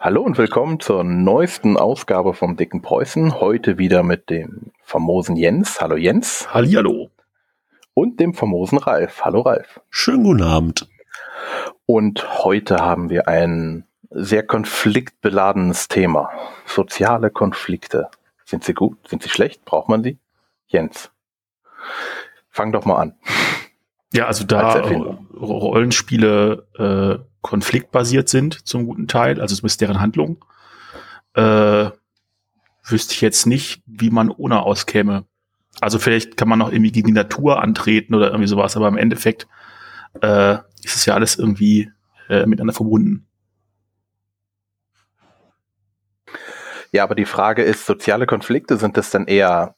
Hallo und willkommen zur neuesten Ausgabe vom Dicken Preußen. Heute wieder mit dem famosen Jens. Hallo Jens. Hallihallo. Und dem famosen Ralf. Hallo Ralf. Schönen guten Abend. Und heute haben wir ein sehr konfliktbeladenes Thema. Soziale Konflikte. Sind sie gut? Sind sie schlecht? Braucht man sie? Jens. Fang doch mal an. Ja, also da Rollenspiele äh, konfliktbasiert sind zum guten Teil, also zumindest deren Handlung, äh, wüsste ich jetzt nicht, wie man ohne auskäme. Also vielleicht kann man noch irgendwie gegen die Natur antreten oder irgendwie sowas, aber im Endeffekt äh, ist es ja alles irgendwie äh, miteinander verbunden. Ja, aber die Frage ist, soziale Konflikte, sind das dann eher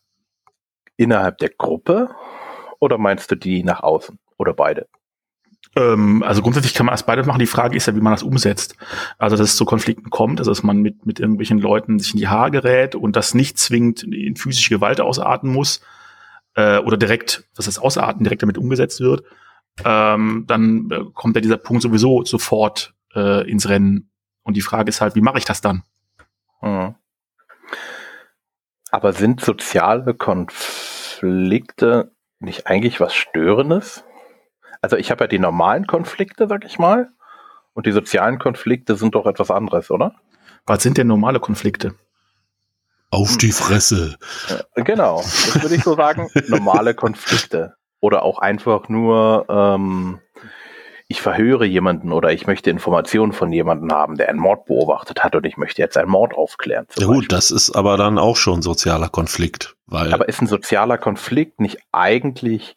innerhalb der Gruppe oder meinst du die nach außen oder beide? Ähm, also grundsätzlich kann man das beides machen. Die Frage ist ja, wie man das umsetzt. Also, dass es zu Konflikten kommt, also dass man mit, mit irgendwelchen Leuten sich in die Haare gerät und das nicht zwingend in physische Gewalt ausarten muss äh, oder direkt, dass das Ausarten direkt damit umgesetzt wird, ähm, dann äh, kommt ja dieser Punkt sowieso sofort äh, ins Rennen. Und die Frage ist halt, wie mache ich das dann? Mhm. Aber sind soziale Konflikte nicht eigentlich was Störendes? Also ich habe ja die normalen Konflikte, sag ich mal, und die sozialen Konflikte sind doch etwas anderes, oder? Was sind denn normale Konflikte? Auf die Fresse. Genau, das würde ich so sagen. normale Konflikte. Oder auch einfach nur, ähm, ich verhöre jemanden oder ich möchte Informationen von jemandem haben, der einen Mord beobachtet hat und ich möchte jetzt einen Mord aufklären. Ja gut, das ist aber dann auch schon sozialer Konflikt. Weil aber ist ein sozialer Konflikt nicht eigentlich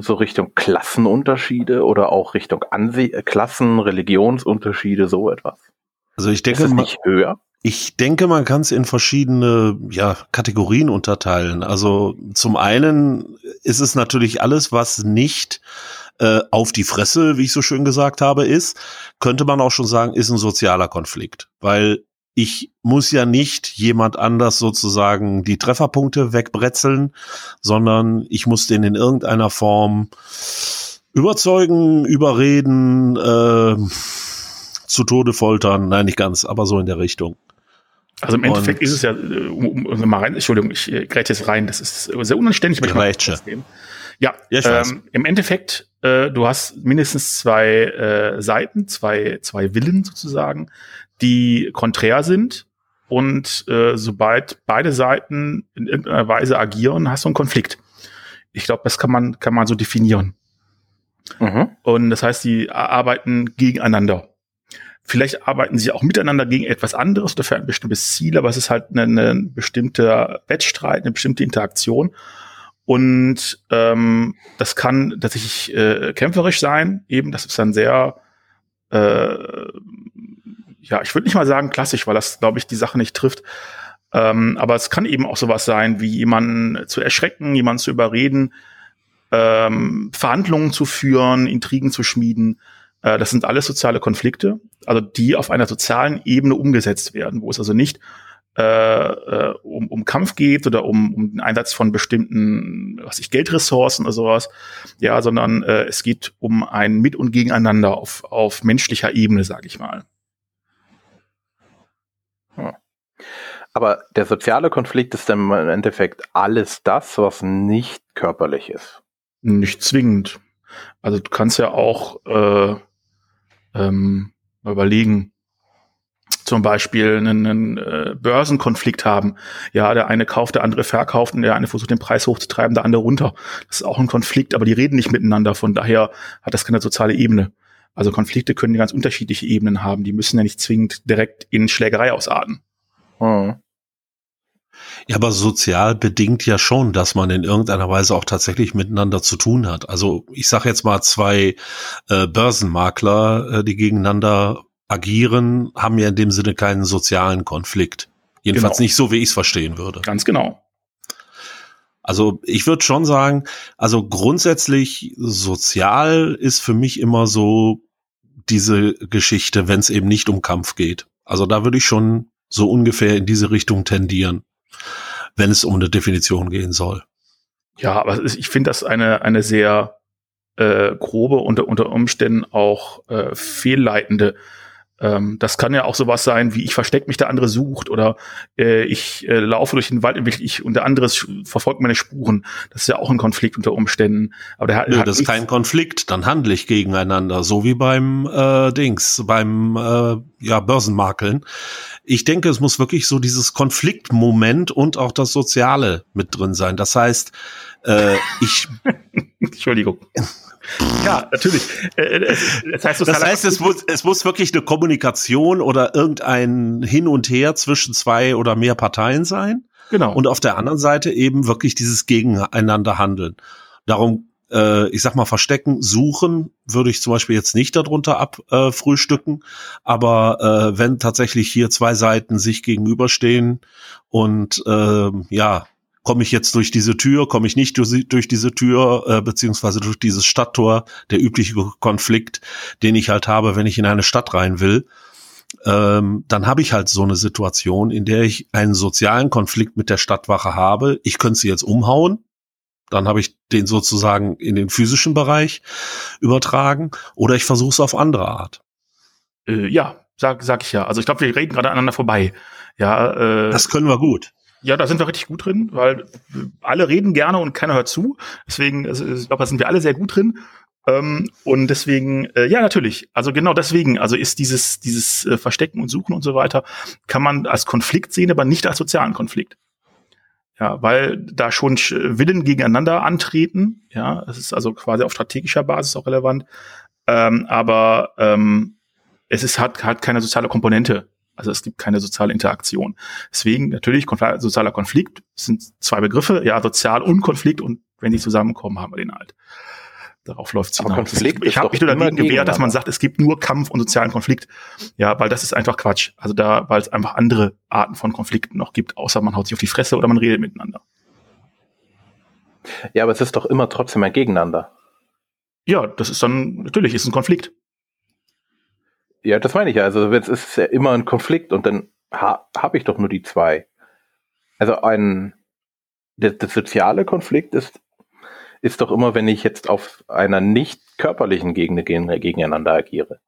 so Richtung Klassenunterschiede oder auch Richtung Anse Klassen, Religionsunterschiede, so etwas? Also ich denke, ist nicht höher? Ich denke, man kann es in verschiedene ja, Kategorien unterteilen. Also zum einen ist es natürlich alles, was nicht äh, auf die Fresse, wie ich so schön gesagt habe, ist, könnte man auch schon sagen, ist ein sozialer Konflikt. Weil ich muss ja nicht jemand anders sozusagen die Trefferpunkte wegbretzeln, sondern ich muss den in irgendeiner Form überzeugen, überreden, äh, zu Tode foltern. Nein, nicht ganz, aber so in der Richtung. Also im Endeffekt Und, ist es ja, äh, um, um, mal rein, Entschuldigung, ich äh, greife jetzt rein, das ist sehr unanständig, ich Ja, ja ähm, im Endeffekt, äh, du hast mindestens zwei äh, Seiten, zwei, zwei Willen sozusagen, die konträr sind. Und äh, sobald beide Seiten in irgendeiner Weise agieren, hast du einen Konflikt. Ich glaube, das kann man, kann man so definieren. Mhm. Und das heißt, die arbeiten gegeneinander. Vielleicht arbeiten sie auch miteinander gegen etwas anderes oder für ein bestimmtes Ziel, aber es ist halt ein eine bestimmter Wettstreit, eine bestimmte Interaktion. Und ähm, das kann tatsächlich äh, kämpferisch sein, eben, das ist dann sehr äh, ja, ich würde nicht mal sagen klassisch, weil das, glaube ich, die Sache nicht trifft. Ähm, aber es kann eben auch sowas sein, wie jemanden zu erschrecken, jemanden zu überreden, ähm, Verhandlungen zu führen, Intrigen zu schmieden. Äh, das sind alles soziale Konflikte, also die auf einer sozialen Ebene umgesetzt werden, wo es also nicht äh, äh, um, um Kampf geht oder um, um den Einsatz von bestimmten, was ich Geldressourcen oder sowas, ja, sondern äh, es geht um ein Mit und Gegeneinander auf, auf menschlicher Ebene, sage ich mal. Aber der soziale Konflikt ist dann im Endeffekt alles das, was nicht körperlich ist. Nicht zwingend. Also du kannst ja auch äh, ähm, überlegen, zum Beispiel einen, einen äh, Börsenkonflikt haben. Ja, der eine kauft, der andere verkauft und der eine versucht den Preis hochzutreiben, der andere runter. Das ist auch ein Konflikt, aber die reden nicht miteinander. Von daher hat das keine soziale Ebene. Also Konflikte können ganz unterschiedliche Ebenen haben. Die müssen ja nicht zwingend direkt in Schlägerei ausarten. Hm. Ja, aber sozial bedingt ja schon, dass man in irgendeiner Weise auch tatsächlich miteinander zu tun hat. Also ich sage jetzt mal zwei äh, Börsenmakler, äh, die gegeneinander agieren, haben ja in dem Sinne keinen sozialen Konflikt. Jedenfalls genau. nicht so, wie ich es verstehen würde. Ganz genau. Also ich würde schon sagen, also grundsätzlich sozial ist für mich immer so diese Geschichte, wenn es eben nicht um Kampf geht. Also da würde ich schon so ungefähr in diese Richtung tendieren wenn es um eine Definition gehen soll. Ja, aber ich finde das eine, eine sehr äh, grobe, unter, unter Umständen auch äh, fehlleitende Ähm, das kann ja auch sowas sein, wie ich verstecke mich, der andere sucht oder äh, ich äh, laufe durch den Wald und, ich, und der andere verfolgt meine Spuren. Das ist ja auch ein Konflikt unter Umständen. Aber der Nö, hat das ist kein Konflikt, dann handle ich gegeneinander, so wie beim äh, Dings, beim äh, ja, Börsenmakeln. Ich denke, es muss wirklich so dieses Konfliktmoment und auch das Soziale mit drin sein. Das heißt, äh, ich Entschuldigung. Ja, natürlich. Äh, äh, das heißt, das heißt es, muss, es muss wirklich eine Kommunikation oder irgendein Hin und Her zwischen zwei oder mehr Parteien sein. Genau. Und auf der anderen Seite eben wirklich dieses Gegeneinander handeln. Darum, äh, ich sag mal, verstecken, suchen würde ich zum Beispiel jetzt nicht darunter abfrühstücken. Äh, aber äh, wenn tatsächlich hier zwei Seiten sich gegenüberstehen und äh, ja, komme ich jetzt durch diese Tür, komme ich nicht durch, durch diese Tür, äh, beziehungsweise durch dieses Stadttor, der übliche Konflikt, den ich halt habe, wenn ich in eine Stadt rein will. Ähm, dann habe ich halt so eine Situation, in der ich einen sozialen Konflikt mit der Stadtwache habe. Ich könnte sie jetzt umhauen, dann habe ich den sozusagen in den physischen Bereich übertragen, oder ich versuche es auf andere Art. Äh, ja, sag, sag ich ja. Also ich glaube, wir reden gerade aneinander vorbei. Ja, äh, das können wir gut. Ja, da sind wir richtig gut drin, weil alle reden gerne und keiner hört zu. Deswegen, ich glaube, da sind wir alle sehr gut drin. Ähm, und deswegen, äh, ja, natürlich. Also genau deswegen, also ist dieses, dieses äh, Verstecken und Suchen und so weiter, kann man als Konflikt sehen, aber nicht als sozialen Konflikt. Ja, weil da schon Willen gegeneinander antreten. Ja, es ist also quasi auf strategischer Basis auch relevant. Ähm, aber ähm, es ist, hat, hat keine soziale Komponente. Also es gibt keine soziale Interaktion. Deswegen natürlich Konfl sozialer Konflikt sind zwei Begriffe, ja, sozial und Konflikt und wenn die zusammenkommen, haben wir den halt. Darauf läuft es hinaus. Konflikt ich habe mich nur dagegen gewehrt, dass man sagt, es gibt nur Kampf und sozialen Konflikt. Ja, weil das ist einfach Quatsch. Also da, weil es einfach andere Arten von Konflikten noch gibt, außer man haut sich auf die Fresse oder man redet miteinander. Ja, aber es ist doch immer trotzdem ein Gegeneinander. Ja, das ist dann, natürlich ist ein Konflikt. Ja, das meine ich ja. Also es ist ja immer ein Konflikt und dann ha, habe ich doch nur die zwei. Also ein der, der soziale Konflikt ist ist doch immer, wenn ich jetzt auf einer nicht körperlichen Gegend gegeneinander agiere.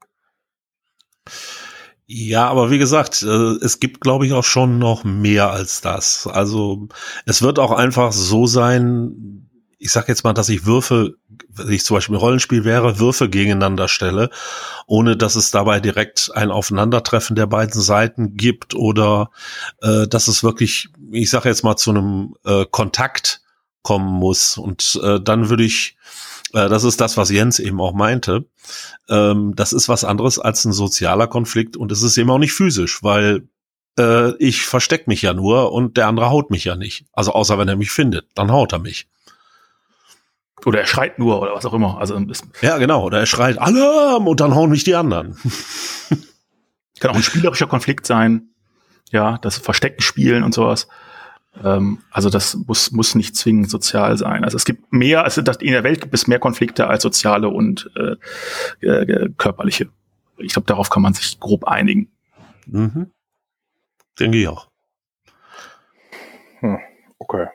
Ja, aber wie gesagt, äh, es gibt, glaube ich, auch schon noch mehr als das. Also es wird auch einfach so sein, ich sag jetzt mal, dass ich Würfel, wenn ich zum Beispiel ein Rollenspiel wäre, Würfel gegeneinander stelle, ohne dass es dabei direkt ein Aufeinandertreffen der beiden Seiten gibt oder äh, dass es wirklich, ich sage jetzt mal, zu einem äh, Kontakt kommen muss. Und äh, dann würde ich, äh, das ist das, was Jens eben auch meinte, ähm, das ist was anderes als ein sozialer Konflikt und es ist eben auch nicht physisch, weil äh, ich versteck mich ja nur und der andere haut mich ja nicht. Also außer wenn er mich findet, dann haut er mich. Oder er schreit nur oder was auch immer. Also ja, genau. Oder er schreit Alarm und dann hauen mich die anderen. Kann auch ein spielerischer Konflikt sein. Ja, das Verstecken spielen und sowas. Ähm, also das muss, muss nicht zwingend sozial sein. Also es gibt mehr, also in der Welt gibt es mehr Konflikte als soziale und äh, äh, körperliche. Ich glaube, darauf kann man sich grob einigen. Mhm. Denke ich auch. Hm, okay.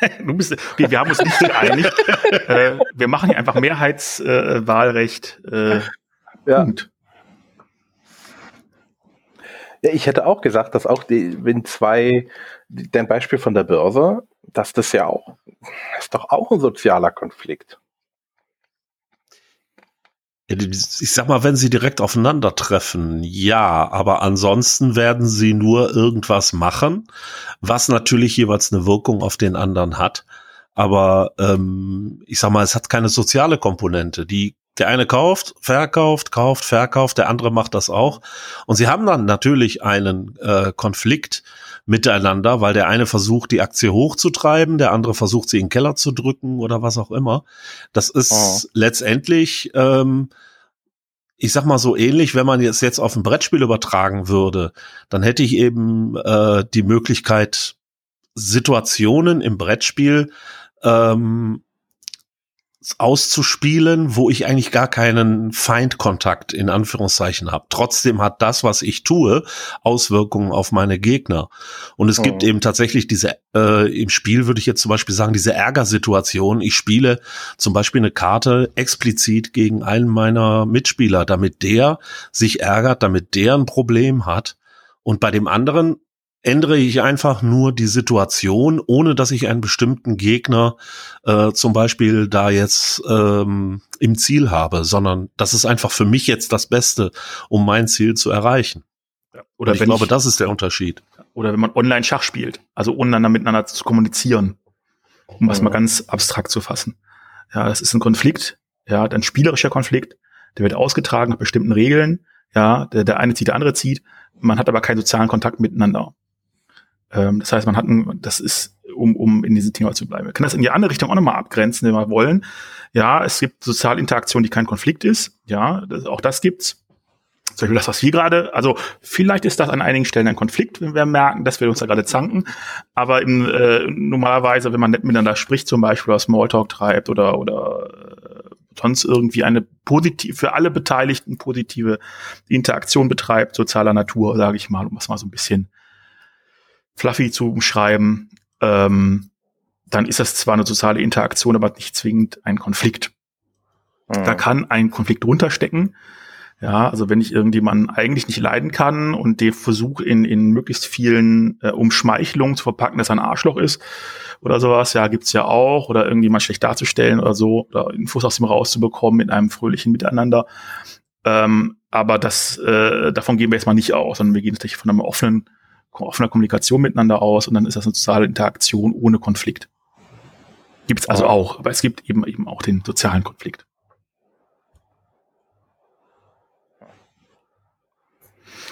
du bist, okay, wir haben uns nicht geeinigt. äh, wir machen hier einfach Mehrheitswahlrecht. Äh, äh, ja. Punkt. Ja, ich hätte auch gesagt, dass auch die, wenn zwei, dein Beispiel von der Börse, dass das ja auch, ist doch auch ein sozialer Konflikt ich sag mal, wenn sie direkt aufeinandertreffen, ja, aber ansonsten werden sie nur irgendwas machen, was natürlich jeweils eine Wirkung auf den anderen hat. Aber ähm, ich sag mal, es hat keine soziale Komponente. Die der eine kauft, verkauft, kauft, verkauft, der andere macht das auch. Und sie haben dann natürlich einen äh, Konflikt miteinander, weil der eine versucht, die Aktie hochzutreiben, der andere versucht, sie in den Keller zu drücken oder was auch immer. Das ist oh. letztendlich, ähm, ich sag mal so ähnlich, wenn man jetzt jetzt auf ein Brettspiel übertragen würde, dann hätte ich eben äh, die Möglichkeit, Situationen im Brettspiel ähm, auszuspielen, wo ich eigentlich gar keinen Feindkontakt in Anführungszeichen habe. Trotzdem hat das, was ich tue, Auswirkungen auf meine Gegner. Und es oh. gibt eben tatsächlich diese, äh, im Spiel würde ich jetzt zum Beispiel sagen, diese Ärgersituation. Ich spiele zum Beispiel eine Karte explizit gegen einen meiner Mitspieler, damit der sich ärgert, damit der ein Problem hat. Und bei dem anderen ändere ich einfach nur die Situation, ohne dass ich einen bestimmten Gegner äh, zum Beispiel da jetzt ähm, im Ziel habe, sondern das ist einfach für mich jetzt das Beste, um mein Ziel zu erreichen. Ja. Oder ich glaube, ich, das ist der Unterschied. Oder wenn man online Schach spielt, also untereinander miteinander zu kommunizieren, um was mal ganz abstrakt zu fassen. Ja, das ist ein Konflikt, ja, ein spielerischer Konflikt, der wird ausgetragen nach bestimmten Regeln, ja, der, der eine zieht, der andere zieht, man hat aber keinen sozialen Kontakt miteinander. Ähm, das heißt, man hat ein, das ist, um, um in diesem Thema zu bleiben. Wir können das in die andere Richtung auch nochmal abgrenzen, wenn wir wollen. Ja, es gibt Sozialinteraktion, die kein Konflikt ist. Ja, das, auch das gibt's. Zum Beispiel das, was wir gerade, also vielleicht ist das an einigen Stellen ein Konflikt, wenn wir merken, dass wir uns da gerade zanken. Aber im, äh, normalerweise, wenn man nicht miteinander spricht, zum Beispiel oder Smalltalk treibt oder, oder äh, sonst irgendwie eine positiv, für alle Beteiligten positive Interaktion betreibt, sozialer Natur, sage ich mal, um das mal so ein bisschen fluffy zu umschreiben, ähm, dann ist das zwar eine soziale Interaktion, aber nicht zwingend ein Konflikt. Mhm. Da kann ein Konflikt runterstecken. Ja, also wenn ich irgendjemanden eigentlich nicht leiden kann und den Versuch in, in möglichst vielen äh, Umschmeichelungen zu verpacken, dass er ein Arschloch ist oder sowas, ja, gibt's ja auch, oder irgendjemand schlecht darzustellen oder so, oder Infos aus ihm rauszubekommen in einem fröhlichen Miteinander. Ähm, aber das, äh, davon gehen wir jetzt mal nicht aus, sondern wir gehen tatsächlich von einem offenen offener Kommunikation miteinander aus und dann ist das eine soziale Interaktion ohne Konflikt. Gibt es also oh. auch, aber es gibt eben eben auch den sozialen Konflikt.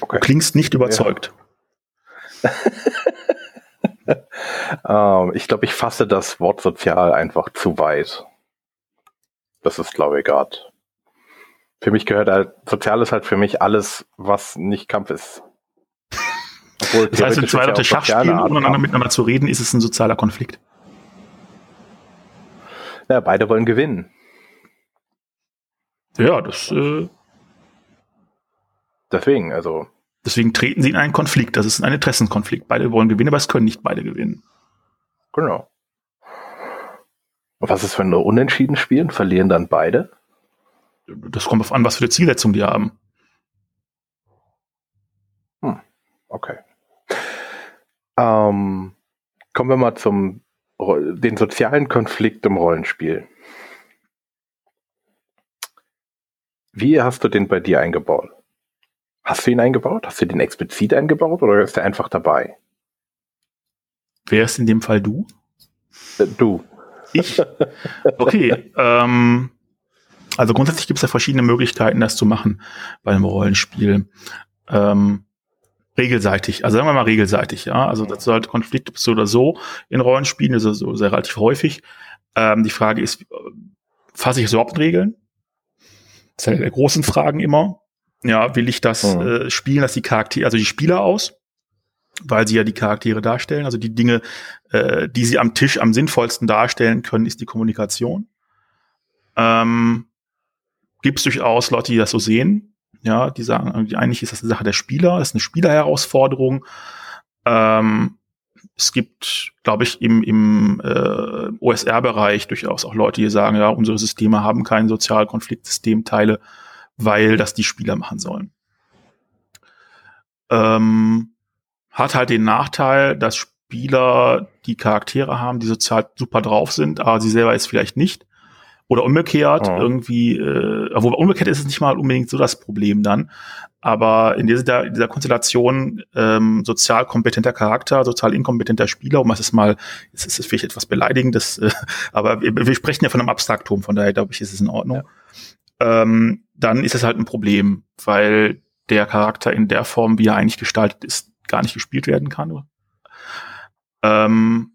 Okay. Du klingst nicht überzeugt. Ja. ähm, ich glaube, ich fasse das Wort sozial einfach zu weit. Das ist, glaube ich, gerade. Für mich gehört halt, sozial ist halt für mich alles, was nicht Kampf ist. Obwohl, das heißt, wenn zwei Leute Schach spielen, ohne miteinander zu reden, ist es ein sozialer Konflikt. Ja, beide wollen gewinnen. Ja, das. Äh, Deswegen, also. Deswegen treten sie in einen Konflikt. Das ist ein Interessenkonflikt. Beide wollen gewinnen, aber es können nicht beide gewinnen. Genau. Und was ist, wenn nur unentschieden spielen? Verlieren dann beide? Das kommt auf an, was für eine Zielsetzung die haben. Hm. Okay. Ähm, kommen wir mal zum den sozialen Konflikt im Rollenspiel. Wie hast du den bei dir eingebaut? Hast du ihn eingebaut? Hast du den explizit eingebaut oder ist er einfach dabei? Wer ist in dem Fall du? Äh, du. Ich? Okay. ähm, also grundsätzlich gibt es ja verschiedene Möglichkeiten, das zu machen bei einem Rollenspiel. Ähm, regelseitig, also sagen wir mal regelseitig, ja. Also das sollte Konflikte so oder so in Rollenspielen, das ist so sehr relativ häufig. Ähm, die Frage ist, fasse ich es überhaupt in Regeln? Das ist eine der großen Fragen immer. Ja, will ich das mhm. äh, spielen, dass die Charaktere, also die Spieler aus, weil sie ja die Charaktere darstellen. Also die Dinge, äh, die sie am Tisch am sinnvollsten darstellen können, ist die Kommunikation. Ähm, Gibt es durchaus Leute, die das so sehen. Ja, die sagen eigentlich ist das eine Sache der Spieler, ist eine Spielerherausforderung. Ähm, es gibt, glaube ich, im, im äh, OSR-Bereich durchaus auch Leute, die sagen, ja, unsere Systeme haben kein Sozialkonfliktsystemteile, weil das die Spieler machen sollen. Ähm, hat halt den Nachteil, dass Spieler die Charaktere haben, die sozial super drauf sind, aber sie selber ist vielleicht nicht. Oder umgekehrt, oh. irgendwie, äh, obwohl umgekehrt ist es nicht mal unbedingt so das Problem dann. Aber in dieser, in dieser Konstellation ähm, sozial kompetenter Charakter, sozial inkompetenter Spieler, um es ist mal, es ist vielleicht etwas beleidigendes, äh, aber wir, wir, sprechen ja von einem Abstraktum, von daher glaube ich, ist es in Ordnung. Ja. Ähm, dann ist es halt ein Problem, weil der Charakter in der Form, wie er eigentlich gestaltet ist, gar nicht gespielt werden kann. Ähm,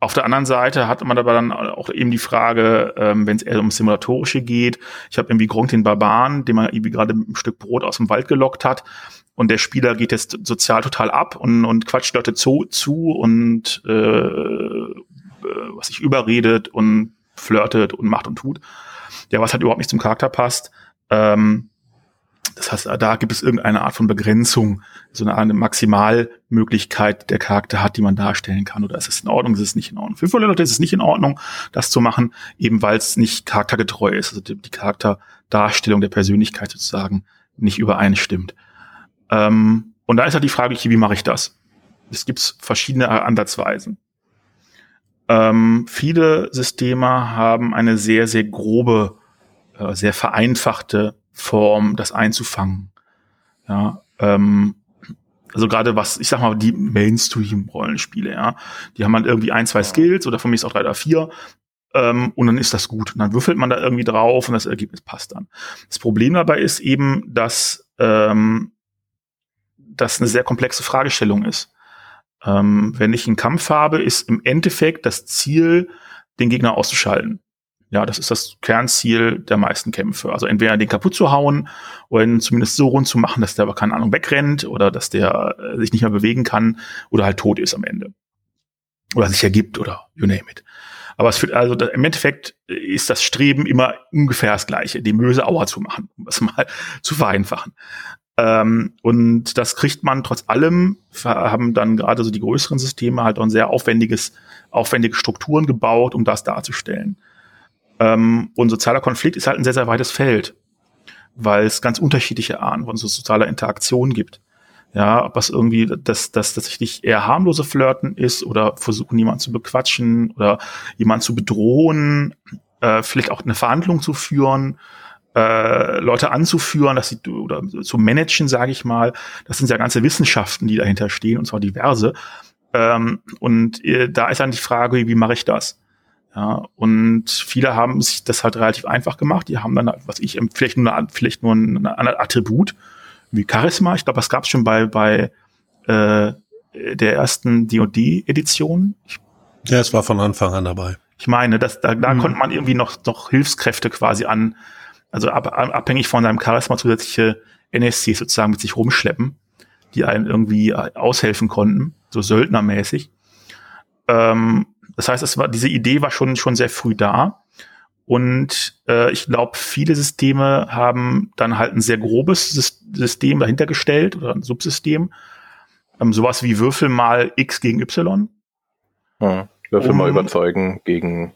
auf der anderen Seite hat man aber dann auch eben die Frage, ähm, wenn es eher um Simulatorische geht. Ich habe irgendwie Gronk den Barbaren, den man irgendwie gerade mit einem Stück Brot aus dem Wald gelockt hat. Und der Spieler geht jetzt sozial total ab und, und quatscht Leute zu, zu und äh, äh was sich überredet und flirtet und macht und tut. Der was halt überhaupt nicht zum Charakter passt. Ähm, das heißt, da gibt es irgendeine Art von Begrenzung, so eine, eine Maximalmöglichkeit der Charakter hat, die man darstellen kann. Oder ist es in Ordnung, ist es nicht in Ordnung? Für viele Leute ist es nicht in Ordnung, das zu machen, eben weil es nicht charaktergetreu ist, also die, die Charakterdarstellung der Persönlichkeit sozusagen nicht übereinstimmt. Ähm, und da ist halt die Frage, wie mache ich das? Es gibt verschiedene Ansatzweisen. Ähm, viele Systeme haben eine sehr, sehr grobe, äh, sehr vereinfachte Form, das einzufangen. Ja, ähm, also gerade was, ich sag mal, die Mainstream-Rollenspiele, ja, die haben halt irgendwie ein, zwei Skills oder von mir ist auch drei oder vier ähm, und dann ist das gut. Und dann würfelt man da irgendwie drauf und das Ergebnis passt dann. Das Problem dabei ist eben, dass ähm, das eine sehr komplexe Fragestellung ist. Ähm, wenn ich einen Kampf habe, ist im Endeffekt das Ziel, den Gegner auszuschalten. Ja, das ist das Kernziel der meisten Kämpfe. Also entweder den kaputt zu hauen oder ihn zumindest so rund zu machen, dass der aber keine Ahnung wegrennt oder dass der äh, sich nicht mehr bewegen kann oder halt tot ist am Ende. Oder sich ergibt oder you name it. Aber es wird also im Endeffekt ist das Streben immer ungefähr das gleiche, die Möse Auer zu machen, um es mal zu vereinfachen. Ähm, und das kriegt man trotz allem, haben dann gerade so die größeren Systeme halt auch ein sehr aufwendiges, aufwendige Strukturen gebaut, um das darzustellen. Ähm, und sozialer Konflikt ist halt ein sehr, sehr weites Feld, weil es ganz unterschiedliche Arten von so sozialer Interaktion gibt. Ja, ob das irgendwie das, das tatsächlich eher harmlose Flirten ist oder versuchen, jemanden zu bequatschen oder jemanden zu bedrohen, äh, vielleicht auch eine Verhandlung zu führen, äh, Leute anzuführen, dass sie oder zu managen, sage ich mal. Das sind ja ganze Wissenschaften, die dahinter stehen, und zwar diverse. Ähm, und äh, da ist dann die Frage, wie mache ich das? Ja, und viele haben sich das halt relativ einfach gemacht. Die haben dann, was ich, vielleicht nur, eine, vielleicht nur ein, Attribut wie Charisma. Ich glaube, das gab es schon bei, bei äh, der ersten D&D-Edition. Ja, es war von Anfang an dabei. Ich meine, dass, da, da mhm. konnte man irgendwie noch, noch Hilfskräfte quasi an, also ab, abhängig von seinem Charisma zusätzliche NSCs sozusagen mit sich rumschleppen, die einen irgendwie aushelfen konnten, so söldnermäßig. Ähm, das heißt, es war, diese Idee war schon, schon sehr früh da. Und äh, ich glaube, viele Systeme haben dann halt ein sehr grobes System dahinter gestellt oder ein Subsystem. Ähm, sowas wie Würfel mal X gegen Y. Hm. Würfel um, mal überzeugen gegen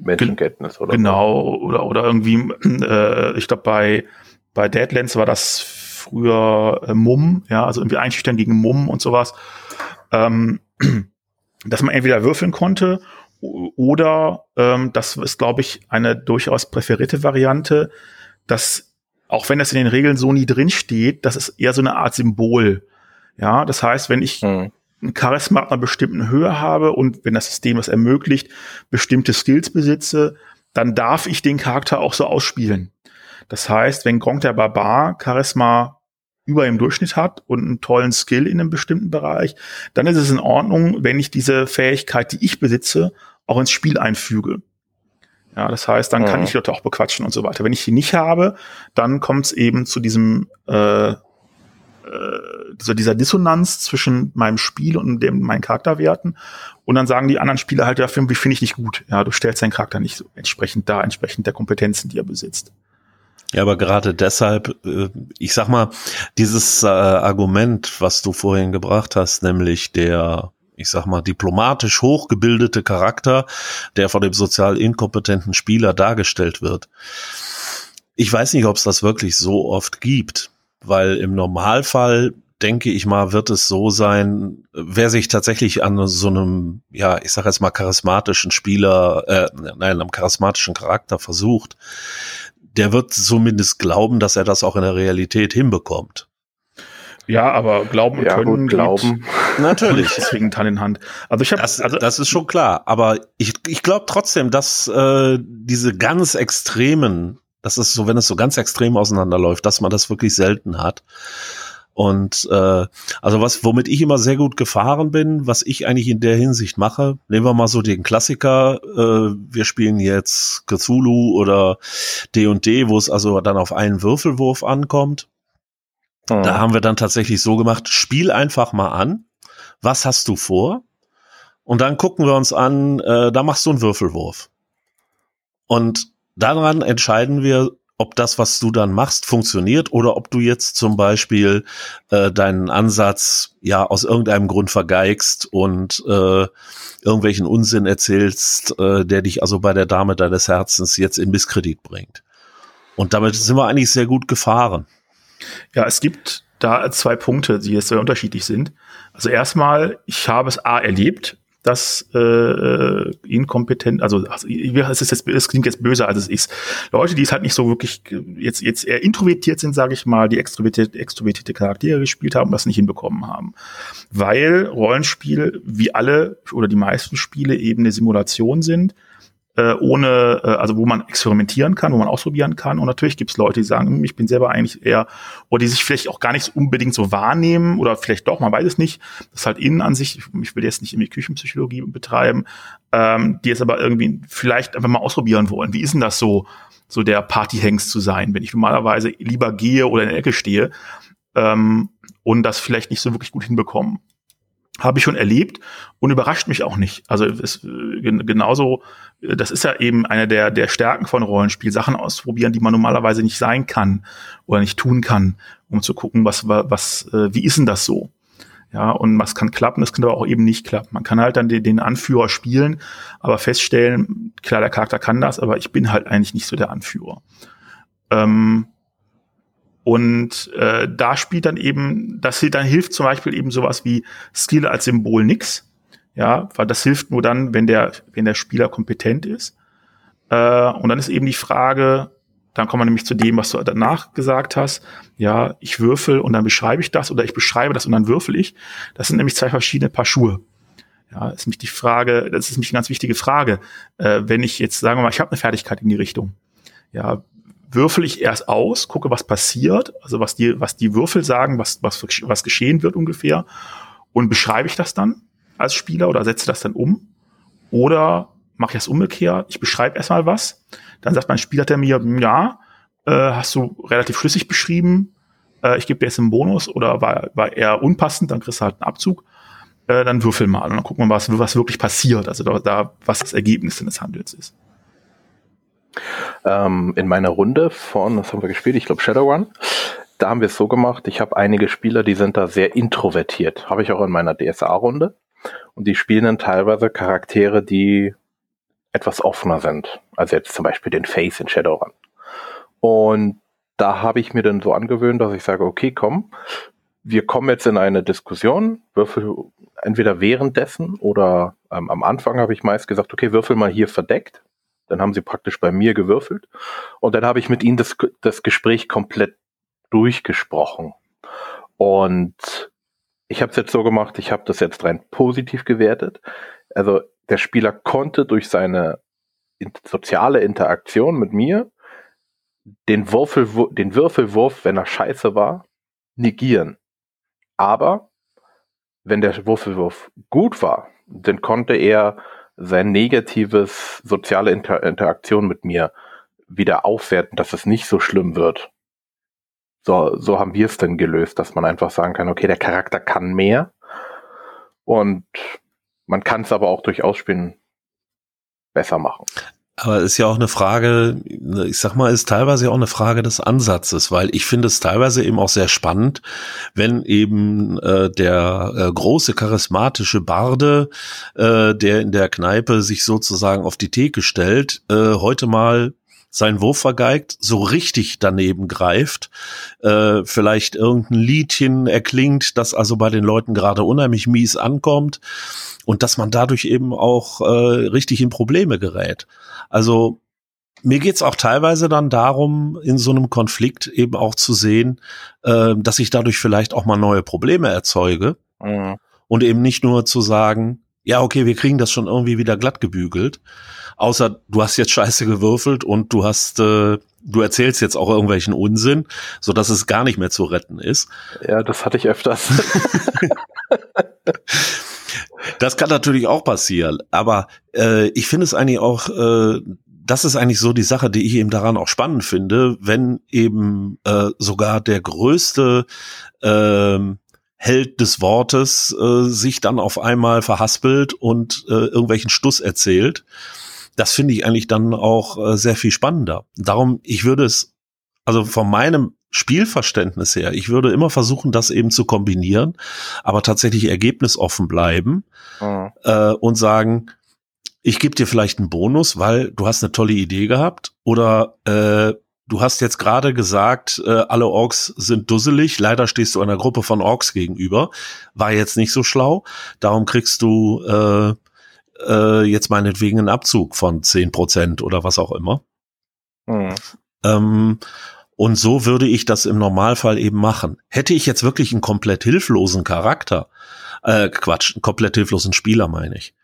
Menschenkenntnis oder Genau, so. oder, oder irgendwie, äh, ich glaube, bei, bei Deadlands war das früher äh, Mumm, ja, also irgendwie einschüchtern gegen Mumm und sowas. Ähm, dass man entweder würfeln konnte oder ähm, das ist, glaube ich, eine durchaus präferierte Variante, dass auch wenn das in den Regeln so nie drin steht, das ist eher so eine Art Symbol. Ja, das heißt, wenn ich hm. ein Charisma ab einer bestimmten Höhe habe und wenn das System es ermöglicht, bestimmte Skills besitze, dann darf ich den Charakter auch so ausspielen. Das heißt, wenn Gronk der Barbar Charisma über im Durchschnitt hat und einen tollen Skill in einem bestimmten Bereich, dann ist es in Ordnung, wenn ich diese Fähigkeit, die ich besitze, auch ins Spiel einfüge. Ja, das heißt, dann ja. kann ich Leute auch bequatschen und so weiter. Wenn ich die nicht habe, dann kommt es eben zu diesem äh, äh, so dieser Dissonanz zwischen meinem Spiel und dem meinen Charakterwerten. Und dann sagen die anderen Spieler halt, ja, wie finde ich nicht gut. Ja, du stellst deinen Charakter nicht so entsprechend da, entsprechend der Kompetenzen, die er besitzt. Ja, aber gerade deshalb, äh, ich sag mal, dieses äh, Argument, was du vorhin gebracht hast, nämlich der, ich sag mal, diplomatisch hochgebildete Charakter, der von dem sozial inkompetenten Spieler dargestellt wird. Ich weiß nicht, ob es das wirklich so oft gibt, weil im Normalfall denke ich mal, wird es so sein, wer sich tatsächlich an so einem, ja, ich sag jetzt mal charismatischen Spieler, äh, nein, einem charismatischen Charakter versucht, der wird zumindest glauben, dass er das auch in der Realität hinbekommt. Ja, aber glauben und ja, können gut, glauben. Natürlich. Deswegen Hand in Hand. Also ich habe das, also, das ist schon klar, aber ich, ich glaube trotzdem, dass äh, diese ganz extremen, das ist so, wenn es so ganz extrem auseinanderläuft, dass man das wirklich selten hat. Und äh, also was, womit ich immer sehr gut gefahren bin, was ich eigentlich in der Hinsicht mache, nehmen wir mal so den Klassiker, äh, wir spielen jetzt Cthulhu oder D&D, wo es also dann auf einen Würfelwurf ankommt. Mhm. Da haben wir dann tatsächlich so gemacht, spiel einfach mal an, was hast du vor? Und dann gucken wir uns an, äh, da machst du einen Würfelwurf. Und daran entscheiden wir, ob das, was du dann machst, funktioniert oder ob du jetzt zum Beispiel äh, deinen Ansatz ja aus irgendeinem Grund vergeigst und äh, irgendwelchen Unsinn erzählst, äh, der dich also bei der Dame deines Herzens jetzt in Misskredit bringt. Und damit sind wir eigentlich sehr gut gefahren. Ja, es gibt da zwei Punkte, die jetzt sehr unterschiedlich sind. Also erstmal, ich habe es A erlebt, dass äh, äh inkompetent, also, also es, ist jetzt, es klingt jetzt böser, als es ist. Leute, die es halt nicht so wirklich jetzt, jetzt eher introvertiert sind, sage ich mal, die extrovertierte, extrovertierte Charaktere gespielt haben, das nicht hinbekommen haben. Weil Rollenspiel, wie alle oder die meisten Spiele, eben eine Simulation sind äh, ohne, äh, also wo man experimentieren kann, wo man ausprobieren kann. Und natürlich gibt es Leute, die sagen, hm, ich bin selber eigentlich eher, oder die sich vielleicht auch gar nicht unbedingt so wahrnehmen oder vielleicht doch, man weiß es nicht. Das ist halt innen an sich, ich will jetzt nicht irgendwie Küchenpsychologie betreiben, ähm, die jetzt aber irgendwie vielleicht einfach mal ausprobieren wollen. Wie ist denn das so, so der Partyhengst zu sein, wenn ich normalerweise lieber gehe oder in der Ecke stehe ähm, und das vielleicht nicht so wirklich gut hinbekommen habe ich schon erlebt und überrascht mich auch nicht. Also es, genauso, das ist ja eben eine der, der Stärken von Rollenspiel, Sachen auszuprobieren, die man normalerweise nicht sein kann oder nicht tun kann, um zu gucken, was, was, äh, wie ist denn das so? Ja, und was kann klappen, das kann aber auch eben nicht klappen. Man kann halt dann den, den Anführer spielen, aber feststellen, klar, der Charakter kann das, aber ich bin halt eigentlich nicht so der Anführer. Ähm, und äh, da spielt dann eben, das dann hilft zum Beispiel eben sowas wie Skill als Symbol nix. Ja, weil das hilft nur dann, wenn der, wenn der Spieler kompetent ist. Äh, und dann ist eben die Frage, dann kommen wir nämlich zu dem, was du danach gesagt hast. Ja, ich würfel und dann beschreibe ich das oder ich beschreibe das und dann würfel ich. Das sind nämlich zwei verschiedene Paar Schuhe. Ja, ist mich die Frage, das ist mich eine ganz wichtige Frage. Äh, wenn ich jetzt, sagen wir mal, ich habe eine Fertigkeit in die Richtung. Ja, würfel ich erst aus, gucke, was passiert, also was die, was die Würfel sagen, was, was, was geschehen wird ungefähr, und beschreibe ich das dann als Spieler oder setze das dann um? Oder mache ich das umgekehrt? Ich beschreibe erstmal was, dann sagt mein Spieler der mir, ja, äh, hast du relativ schlüssig beschrieben, äh, ich gebe dir jetzt einen Bonus oder war, war eher unpassend, dann kriegst du halt einen Abzug. Äh, dann würfel mal und dann gucken wir mal, was, was wirklich passiert, also da, da was das Ergebnis des Handels ist. Ähm, in meiner Runde von, was haben wir gespielt? Ich glaube Shadowrun. Da haben wir es so gemacht, ich habe einige Spieler, die sind da sehr introvertiert. Habe ich auch in meiner DSA-Runde. Und die spielen dann teilweise Charaktere, die etwas offener sind. Also jetzt zum Beispiel den Face in Shadowrun. Und da habe ich mir dann so angewöhnt, dass ich sage, okay, komm, wir kommen jetzt in eine Diskussion, würfel entweder währenddessen oder ähm, am Anfang habe ich meist gesagt, okay, würfel mal hier verdeckt dann haben sie praktisch bei mir gewürfelt. Und dann habe ich mit ihnen das, das Gespräch komplett durchgesprochen. Und ich habe es jetzt so gemacht, ich habe das jetzt rein positiv gewertet. Also der Spieler konnte durch seine soziale Interaktion mit mir den, Würfel, den Würfelwurf, wenn er scheiße war, negieren. Aber wenn der Würfelwurf gut war, dann konnte er sein negatives soziale Inter Interaktion mit mir wieder aufwerten, dass es nicht so schlimm wird. So, so haben wir es denn gelöst, dass man einfach sagen kann, okay, der Charakter kann mehr und man kann es aber auch durch Ausspielen besser machen. Aber ist ja auch eine Frage, ich sag mal, ist teilweise auch eine Frage des Ansatzes, weil ich finde es teilweise eben auch sehr spannend, wenn eben äh, der äh, große charismatische Barde, äh, der in der Kneipe sich sozusagen auf die Theke stellt, äh, heute mal seinen Wurf vergeigt, so richtig daneben greift, äh, vielleicht irgendein Liedchen erklingt, das also bei den Leuten gerade unheimlich mies ankommt und dass man dadurch eben auch äh, richtig in Probleme gerät. Also mir geht's auch teilweise dann darum, in so einem Konflikt eben auch zu sehen, äh, dass ich dadurch vielleicht auch mal neue Probleme erzeuge mhm. und eben nicht nur zu sagen, ja, okay, wir kriegen das schon irgendwie wieder glatt gebügelt, außer du hast jetzt scheiße gewürfelt und du hast, äh, du erzählst jetzt auch irgendwelchen Unsinn, so dass es gar nicht mehr zu retten ist. Ja, das hatte ich öfters. Das kann natürlich auch passieren, aber äh, ich finde es eigentlich auch, äh, das ist eigentlich so die Sache, die ich eben daran auch spannend finde, wenn eben äh, sogar der größte äh, Held des Wortes äh, sich dann auf einmal verhaspelt und äh, irgendwelchen Stuss erzählt das finde ich eigentlich dann auch äh, sehr viel spannender. Darum, ich würde es, also von meinem Spielverständnis her, ich würde immer versuchen, das eben zu kombinieren, aber tatsächlich ergebnisoffen bleiben mhm. äh, und sagen, ich gebe dir vielleicht einen Bonus, weil du hast eine tolle Idee gehabt oder äh, du hast jetzt gerade gesagt, äh, alle Orks sind dusselig. Leider stehst du einer Gruppe von Orks gegenüber. War jetzt nicht so schlau. Darum kriegst du äh, äh, jetzt meinetwegen einen Abzug von zehn Prozent oder was auch immer. Mhm. Ähm, und so würde ich das im Normalfall eben machen. Hätte ich jetzt wirklich einen komplett hilflosen Charakter, äh, Quatsch, einen komplett hilflosen Spieler meine ich,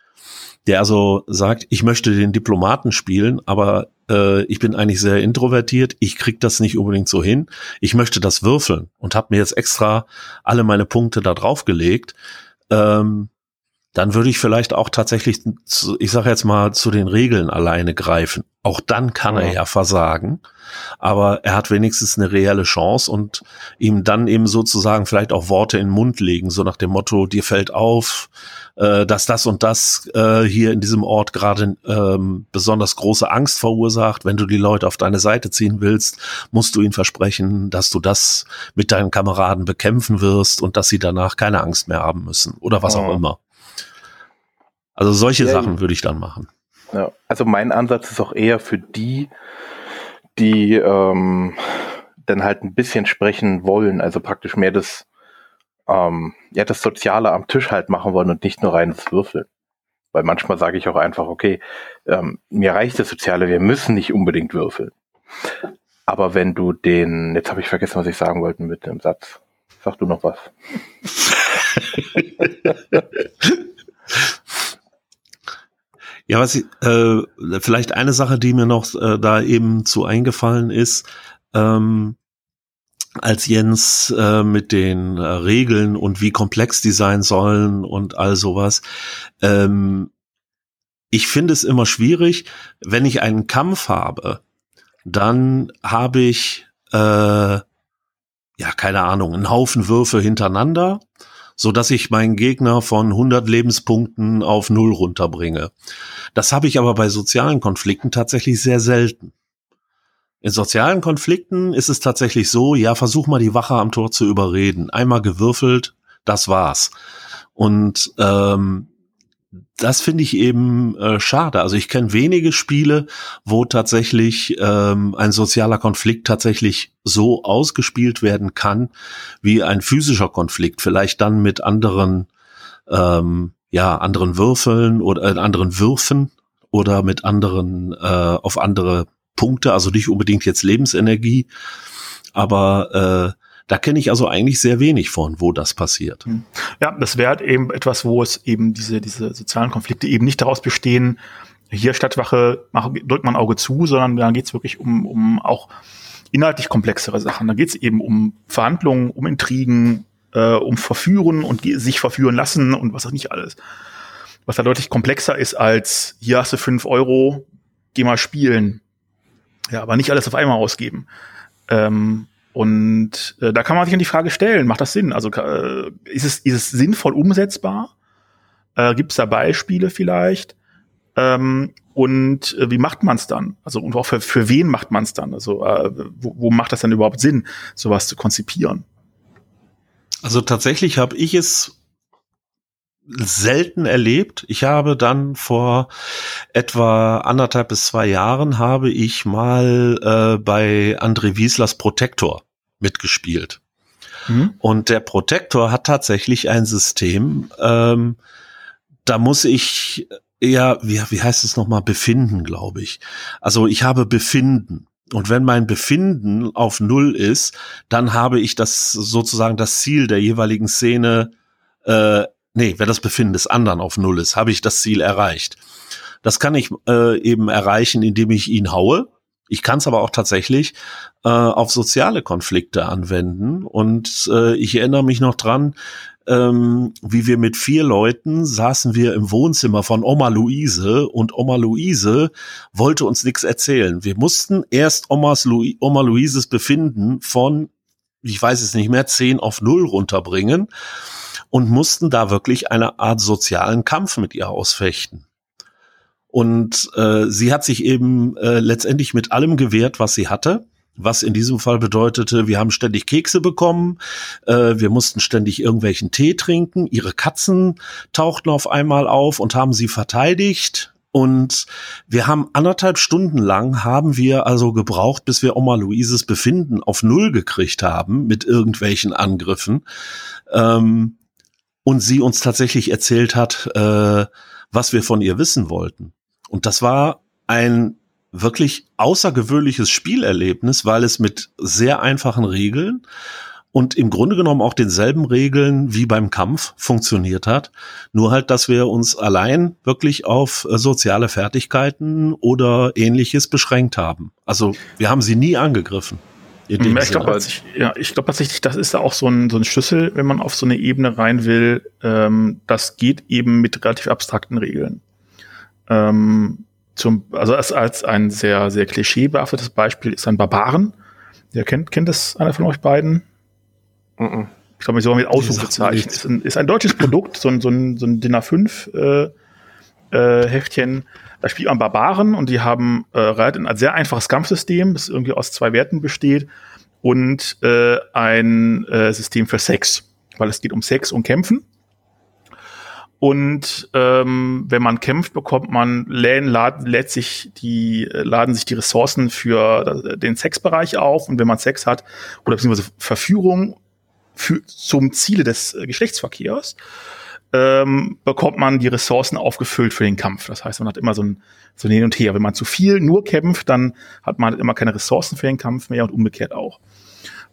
der also sagt, ich möchte den Diplomaten spielen, aber äh, ich bin eigentlich sehr introvertiert, ich krieg das nicht unbedingt so hin, ich möchte das würfeln und habe mir jetzt extra alle meine Punkte da draufgelegt, ähm, dann würde ich vielleicht auch tatsächlich, zu, ich sage jetzt mal, zu den Regeln alleine greifen. Auch dann kann ja. er ja versagen, aber er hat wenigstens eine reelle Chance und ihm dann eben sozusagen vielleicht auch Worte in den Mund legen, so nach dem Motto, dir fällt auf, äh, dass das und das äh, hier in diesem Ort gerade ähm, besonders große Angst verursacht. Wenn du die Leute auf deine Seite ziehen willst, musst du ihnen versprechen, dass du das mit deinen Kameraden bekämpfen wirst und dass sie danach keine Angst mehr haben müssen oder was ja. auch immer. Also solche ja, Sachen würde ich dann machen. Ja, also mein Ansatz ist auch eher für die, die ähm, dann halt ein bisschen sprechen wollen, also praktisch mehr das ähm, ja, das Soziale am Tisch halt machen wollen und nicht nur reines Würfeln. Weil manchmal sage ich auch einfach, okay, ähm, mir reicht das Soziale, wir müssen nicht unbedingt würfeln. Aber wenn du den, jetzt habe ich vergessen, was ich sagen wollte mit dem Satz. Sag du noch was. ja, was ich, äh, vielleicht eine Sache, die mir noch äh, da eben zu eingefallen ist, ähm, als Jens äh, mit den äh, Regeln und wie komplex die sein sollen und all sowas. Ähm, ich finde es immer schwierig, wenn ich einen Kampf habe, dann habe ich äh, ja keine Ahnung, einen Haufen Würfe hintereinander, so dass ich meinen Gegner von 100 Lebenspunkten auf null runterbringe. Das habe ich aber bei sozialen Konflikten tatsächlich sehr selten. In sozialen Konflikten ist es tatsächlich so, ja, versuch mal die Wache am Tor zu überreden. Einmal gewürfelt, das war's. Und ähm, das finde ich eben äh, schade. Also ich kenne wenige Spiele, wo tatsächlich ähm, ein sozialer Konflikt tatsächlich so ausgespielt werden kann wie ein physischer Konflikt. Vielleicht dann mit anderen, ähm, ja, anderen Würfeln oder äh, anderen Würfen oder mit anderen äh, auf andere Punkte, also nicht unbedingt jetzt Lebensenergie, aber äh, da kenne ich also eigentlich sehr wenig von, wo das passiert. Hm. Ja, das wäre halt eben etwas, wo es eben diese, diese sozialen Konflikte eben nicht daraus bestehen, hier Stadtwache mach, drückt man Auge zu, sondern da geht es wirklich um, um auch inhaltlich komplexere Sachen. Da geht es eben um Verhandlungen, um Intrigen, äh, um Verführen und sich verführen lassen und was auch nicht alles. Was da deutlich komplexer ist als, hier hast du fünf Euro, geh mal spielen. Ja, aber nicht alles auf einmal ausgeben. Ähm, und äh, da kann man sich an die Frage stellen, macht das Sinn? Also äh, ist, es, ist es sinnvoll umsetzbar? Äh, Gibt es da Beispiele vielleicht? Ähm, und äh, wie macht man es dann? Also und auch für, für wen macht man es dann? Also äh, wo, wo macht das dann überhaupt Sinn, sowas zu konzipieren? Also tatsächlich habe ich es selten erlebt. Ich habe dann vor etwa anderthalb bis zwei Jahren habe ich mal äh, bei André Wieslers Protektor mitgespielt. Mhm. Und der Protektor hat tatsächlich ein System, ähm, da muss ich ja, wie, wie heißt es nochmal, befinden, glaube ich. Also ich habe Befinden. Und wenn mein Befinden auf Null ist, dann habe ich das sozusagen das Ziel der jeweiligen Szene äh, nee, wenn das Befinden des anderen auf Null ist, habe ich das Ziel erreicht. Das kann ich äh, eben erreichen, indem ich ihn haue. Ich kann es aber auch tatsächlich äh, auf soziale Konflikte anwenden. Und äh, ich erinnere mich noch dran, ähm, wie wir mit vier Leuten saßen wir im Wohnzimmer von Oma Luise und Oma Luise wollte uns nichts erzählen. Wir mussten erst Omas Lu Oma Luises Befinden von, ich weiß es nicht mehr, zehn auf null runterbringen und mussten da wirklich eine Art sozialen Kampf mit ihr ausfechten. Und äh, sie hat sich eben äh, letztendlich mit allem gewehrt, was sie hatte was in diesem Fall bedeutete, wir haben ständig Kekse bekommen, äh, wir mussten ständig irgendwelchen Tee trinken, ihre Katzen tauchten auf einmal auf und haben sie verteidigt. Und wir haben anderthalb Stunden lang haben wir also gebraucht, bis wir Oma Luises Befinden auf Null gekriegt haben mit irgendwelchen Angriffen. Ähm, und sie uns tatsächlich erzählt hat, äh, was wir von ihr wissen wollten. Und das war ein wirklich außergewöhnliches Spielerlebnis, weil es mit sehr einfachen Regeln und im Grunde genommen auch denselben Regeln wie beim Kampf funktioniert hat. Nur halt, dass wir uns allein wirklich auf äh, soziale Fertigkeiten oder ähnliches beschränkt haben. Also wir haben sie nie angegriffen. Ja, ich glaube ja, ich glaube tatsächlich, das ist auch so ein, so ein Schlüssel, wenn man auf so eine Ebene rein will. Ähm, das geht eben mit relativ abstrakten Regeln. Ähm, zum, also als, als ein sehr, sehr klischeebehaftetes Beispiel ist ein Barbaren. Der kennt, kennt das einer von euch beiden? Mm -mm. Ich glaube, sogar mit Ausrufezeichen. Ist ein, ist ein deutsches Produkt, so ein, so ein, so ein DIN A5 äh, äh, Heftchen. Da spielt man Barbaren und die haben äh, ein sehr einfaches Kampfsystem, das irgendwie aus zwei Werten besteht und äh, ein äh, System für Sex, weil es geht um Sex und Kämpfen. Und ähm, wenn man kämpft, bekommt man läden, laden, lädt sich die, laden sich die Ressourcen für den Sexbereich auf. Und wenn man Sex hat oder beziehungsweise Verführung für, zum Ziele des Geschlechtsverkehrs, ähm, bekommt man die Ressourcen aufgefüllt für den Kampf. Das heißt, man hat immer so ein, so ein Hin und Her. Wenn man zu viel nur kämpft, dann hat man immer keine Ressourcen für den Kampf mehr und umgekehrt auch.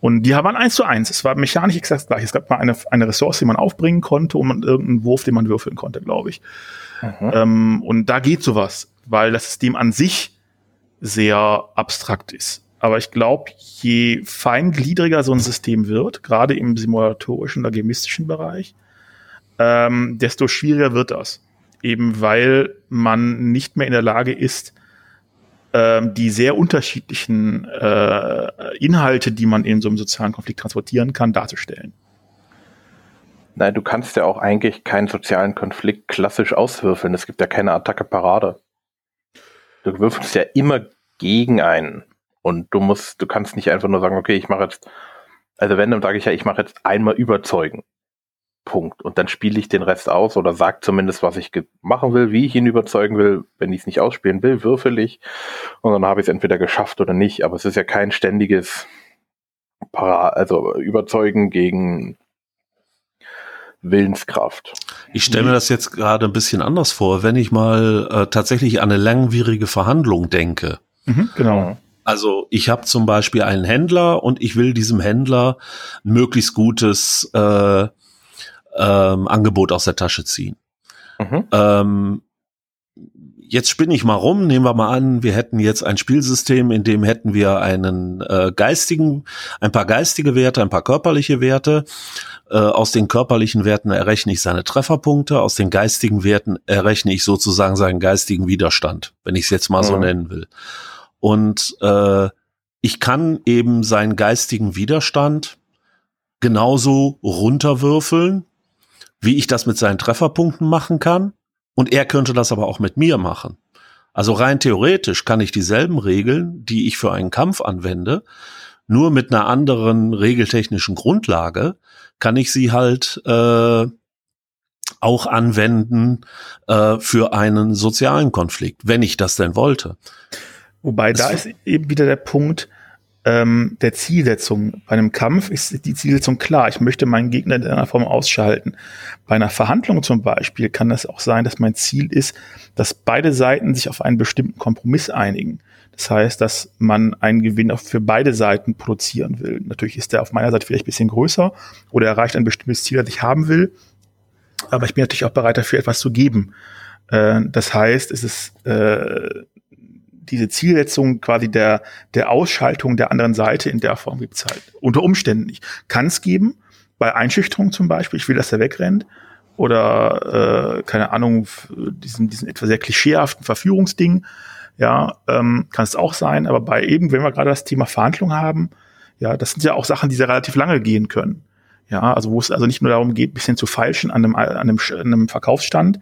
Und die waren eins zu eins. Es war mechanisch exakt gleich. Es gab mal eine, eine Ressource, die man aufbringen konnte und irgendeinen Wurf, den man würfeln konnte, glaube ich. Mhm. Ähm, und da geht sowas, weil das System an sich sehr abstrakt ist. Aber ich glaube, je feingliedriger so ein System wird, gerade im simulatorischen oder gemistischen Bereich, ähm, desto schwieriger wird das. Eben weil man nicht mehr in der Lage ist, ähm, die sehr unterschiedlichen äh, Inhalte, die man in so einem sozialen Konflikt transportieren kann, darzustellen. Nein, du kannst ja auch eigentlich keinen sozialen Konflikt klassisch auswürfeln. Es gibt ja keine Attacke-Parade. Du würfelst ja immer gegen einen. Und du musst, du kannst nicht einfach nur sagen, okay, ich mache jetzt, also wenn, dann sage ich ja, ich mache jetzt einmal überzeugen. Punkt. Und dann spiele ich den Rest aus oder sage zumindest, was ich machen will, wie ich ihn überzeugen will. Wenn ich es nicht ausspielen will, würfel ich. Und dann habe ich es entweder geschafft oder nicht. Aber es ist ja kein ständiges Para also Überzeugen gegen Willenskraft. Ich stelle mir das jetzt gerade ein bisschen anders vor, wenn ich mal äh, tatsächlich an eine langwierige Verhandlung denke. Mhm, genau. Also ich habe zum Beispiel einen Händler und ich will diesem Händler ein möglichst gutes äh, ähm, Angebot aus der Tasche ziehen. Mhm. Ähm, jetzt spinne ich mal rum, nehmen wir mal an, wir hätten jetzt ein Spielsystem, in dem hätten wir einen äh, geistigen, ein paar geistige Werte, ein paar körperliche Werte. Äh, aus den körperlichen Werten errechne ich seine Trefferpunkte, aus den geistigen Werten errechne ich sozusagen seinen geistigen Widerstand, wenn ich es jetzt mal mhm. so nennen will. Und äh, ich kann eben seinen geistigen Widerstand genauso runterwürfeln, wie ich das mit seinen Trefferpunkten machen kann. Und er könnte das aber auch mit mir machen. Also rein theoretisch kann ich dieselben Regeln, die ich für einen Kampf anwende, nur mit einer anderen regeltechnischen Grundlage, kann ich sie halt äh, auch anwenden äh, für einen sozialen Konflikt, wenn ich das denn wollte. Wobei das da ist eben wieder der Punkt, ähm, der Zielsetzung. Bei einem Kampf ist die Zielsetzung klar. Ich möchte meinen Gegner in einer Form ausschalten. Bei einer Verhandlung zum Beispiel kann das auch sein, dass mein Ziel ist, dass beide Seiten sich auf einen bestimmten Kompromiss einigen. Das heißt, dass man einen Gewinn auch für beide Seiten produzieren will. Natürlich ist der auf meiner Seite vielleicht ein bisschen größer oder erreicht ein bestimmtes Ziel, das ich haben will. Aber ich bin natürlich auch bereit dafür, etwas zu geben. Äh, das heißt, es ist äh, diese Zielsetzung quasi der, der Ausschaltung der anderen Seite in der Form gibt es halt unter Umständen nicht. Kann es geben, bei Einschüchterung zum Beispiel, ich will, dass er wegrennt, oder äh, keine Ahnung, diesen, diesen etwa sehr klischeehaften Verführungsding, ja, ähm, kann es auch sein, aber bei eben, wenn wir gerade das Thema Verhandlung haben, ja, das sind ja auch Sachen, die sehr relativ lange gehen können. Ja, also wo es also nicht nur darum geht, bisschen zu feilschen an einem, an einem, an einem Verkaufsstand,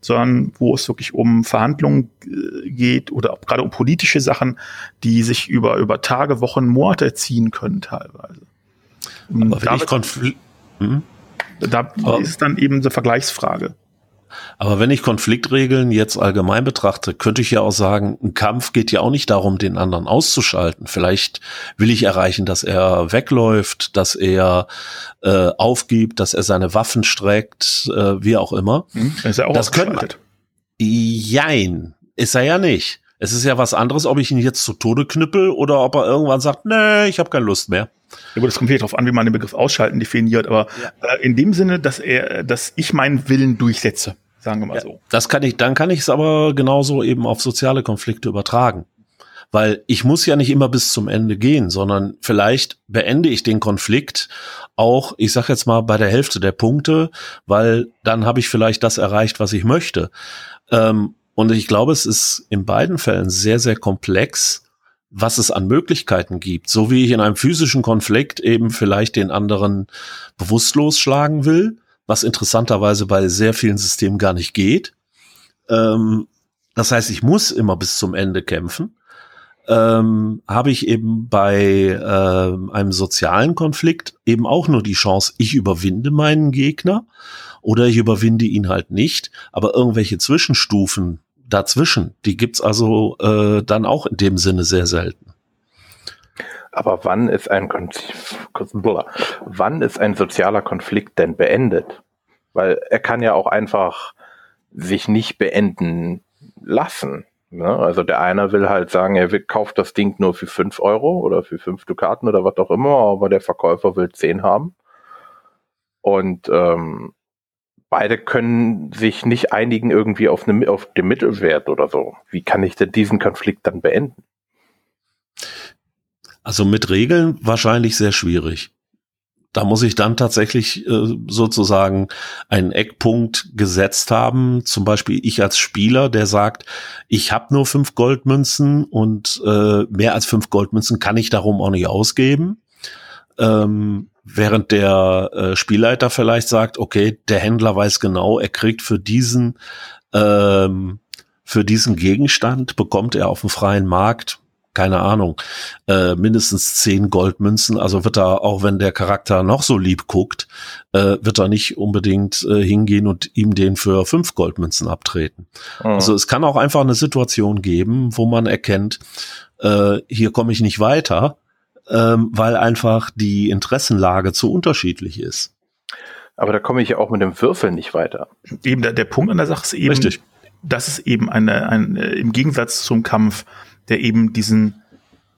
sondern wo es wirklich um Verhandlungen äh, geht oder gerade um politische Sachen, die sich über, über Tage, Wochen, Monate ziehen können teilweise. Aber wenn ich Konflikt, hm? da ist es dann eben eine Vergleichsfrage. Aber wenn ich Konfliktregeln jetzt allgemein betrachte, könnte ich ja auch sagen, ein Kampf geht ja auch nicht darum, den anderen auszuschalten. Vielleicht will ich erreichen, dass er wegläuft, dass er äh, aufgibt, dass er seine Waffen streckt, äh, wie auch immer. Hm, ist er auch das können, Jein, ist er ja nicht. Es ist ja was anderes, ob ich ihn jetzt zu Tode knüppel oder ob er irgendwann sagt, nee, ich habe keine Lust mehr. Ja gut, das kommt hier darauf an, wie man den Begriff ausschalten definiert, aber ja. äh, in dem Sinne, dass er, dass ich meinen Willen durchsetze. Sagen wir mal ja, so. Das kann ich, dann kann ich es aber genauso eben auf soziale Konflikte übertragen. Weil ich muss ja nicht immer bis zum Ende gehen, sondern vielleicht beende ich den Konflikt auch, ich sag jetzt mal, bei der Hälfte der Punkte, weil dann habe ich vielleicht das erreicht, was ich möchte. Ähm, und ich glaube, es ist in beiden Fällen sehr, sehr komplex, was es an Möglichkeiten gibt. So wie ich in einem physischen Konflikt eben vielleicht den anderen bewusstlos schlagen will, was interessanterweise bei sehr vielen Systemen gar nicht geht. Ähm, das heißt, ich muss immer bis zum Ende kämpfen. Ähm, habe ich eben bei äh, einem sozialen Konflikt eben auch nur die Chance, ich überwinde meinen Gegner oder ich überwinde ihn halt nicht. Aber irgendwelche Zwischenstufen dazwischen, die gibt's also äh, dann auch in dem Sinne sehr selten. Aber wann ist ein wann ist ein sozialer Konflikt denn beendet? Weil er kann ja auch einfach sich nicht beenden lassen. Ne? Also der eine will halt sagen, er kauft das Ding nur für fünf Euro oder für fünf Dukaten oder was auch immer, aber der Verkäufer will zehn haben. Und ähm, beide können sich nicht einigen irgendwie auf, eine, auf den Mittelwert oder so. Wie kann ich denn diesen Konflikt dann beenden? Also mit Regeln wahrscheinlich sehr schwierig. Da muss ich dann tatsächlich äh, sozusagen einen Eckpunkt gesetzt haben. Zum Beispiel ich als Spieler, der sagt, ich habe nur fünf Goldmünzen und äh, mehr als fünf Goldmünzen kann ich darum auch nicht ausgeben. Ähm, während der äh, Spielleiter vielleicht sagt, okay, der Händler weiß genau, er kriegt für diesen ähm, für diesen Gegenstand bekommt er auf dem freien Markt keine Ahnung, äh, mindestens zehn Goldmünzen. Also wird er, auch wenn der Charakter noch so lieb guckt, äh, wird er nicht unbedingt äh, hingehen und ihm den für fünf Goldmünzen abtreten. Mhm. Also es kann auch einfach eine Situation geben, wo man erkennt, äh, hier komme ich nicht weiter, ähm, weil einfach die Interessenlage zu unterschiedlich ist. Aber da komme ich ja auch mit dem Würfel nicht weiter. Eben der, der Punkt an der Sache ist eben, Richtig. dass es eben eine, ein, äh, im Gegensatz zum Kampf der eben diesen,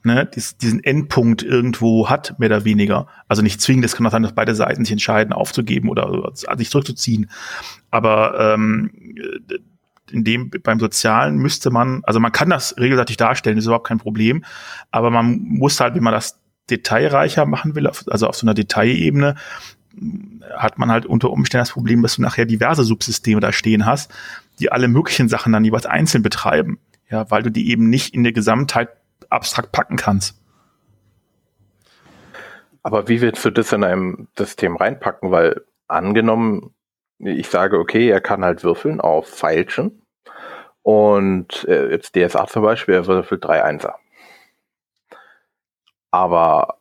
ne, diesen Endpunkt irgendwo hat, mehr oder weniger. Also nicht zwingend, es kann auch sein, dass beide Seiten sich entscheiden, aufzugeben oder sich zurückzuziehen. Aber ähm, in dem beim Sozialen müsste man, also man kann das regelseitig darstellen, ist überhaupt kein Problem, aber man muss halt, wenn man das detailreicher machen will, also auf so einer Detailebene, hat man halt unter Umständen das Problem, dass du nachher diverse Subsysteme da stehen hast, die alle möglichen Sachen dann jeweils einzeln betreiben. Ja, weil du die eben nicht in der Gesamtheit abstrakt packen kannst. Aber wie willst du das in einem System reinpacken? Weil angenommen, ich sage, okay, er kann halt würfeln auf Feilschen. Und äh, jetzt DSA zum Beispiel, er würfelt drei Einser. Aber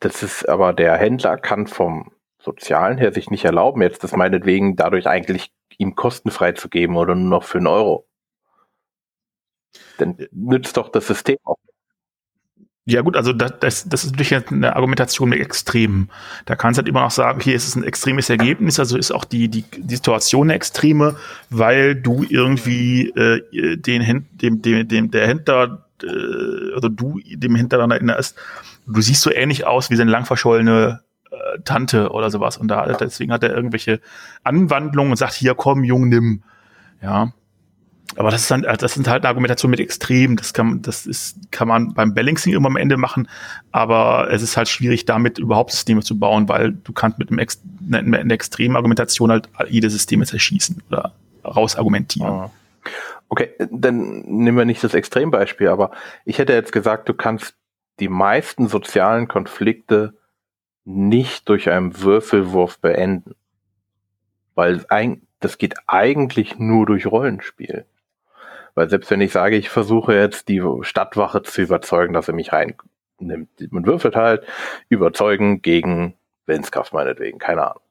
das ist, aber der Händler kann vom Sozialen her sich nicht erlauben, jetzt das meinetwegen dadurch eigentlich ihm kostenfrei zu geben oder nur noch für einen Euro dann nützt doch das System auch. Ja gut, also das, das, das ist natürlich eine Argumentation mit Extremen. Da kannst du halt immer noch sagen, hier ist es ein extremes Ergebnis, also ist auch die, die, die Situation eine extreme, weil du irgendwie äh, den dem, dem, dem der Händler, äh, also du dem Händler daran erinnerst, du siehst so ähnlich aus wie seine lang verschollene äh, Tante oder sowas. Und da deswegen hat er irgendwelche Anwandlungen und sagt, hier komm, Jung, nimm. Ja. Aber das ist dann, das sind halt eine Argumentation mit Extrem. Das kann, das ist, kann man beim Balancing immer am Ende machen. Aber es ist halt schwierig, damit überhaupt Systeme zu bauen, weil du kannst mit einem Ex einer, extremen Argumentation halt jedes System zerschießen oder rausargumentieren. Ah. Okay, dann nehmen wir nicht das Extrembeispiel, aber ich hätte jetzt gesagt, du kannst die meisten sozialen Konflikte nicht durch einen Würfelwurf beenden. Weil ein, das geht eigentlich nur durch Rollenspiel. Weil selbst wenn ich sage, ich versuche jetzt die Stadtwache zu überzeugen, dass er mich reinnimmt, man würfelt halt überzeugen gegen Willenskraft meinetwegen, keine Ahnung.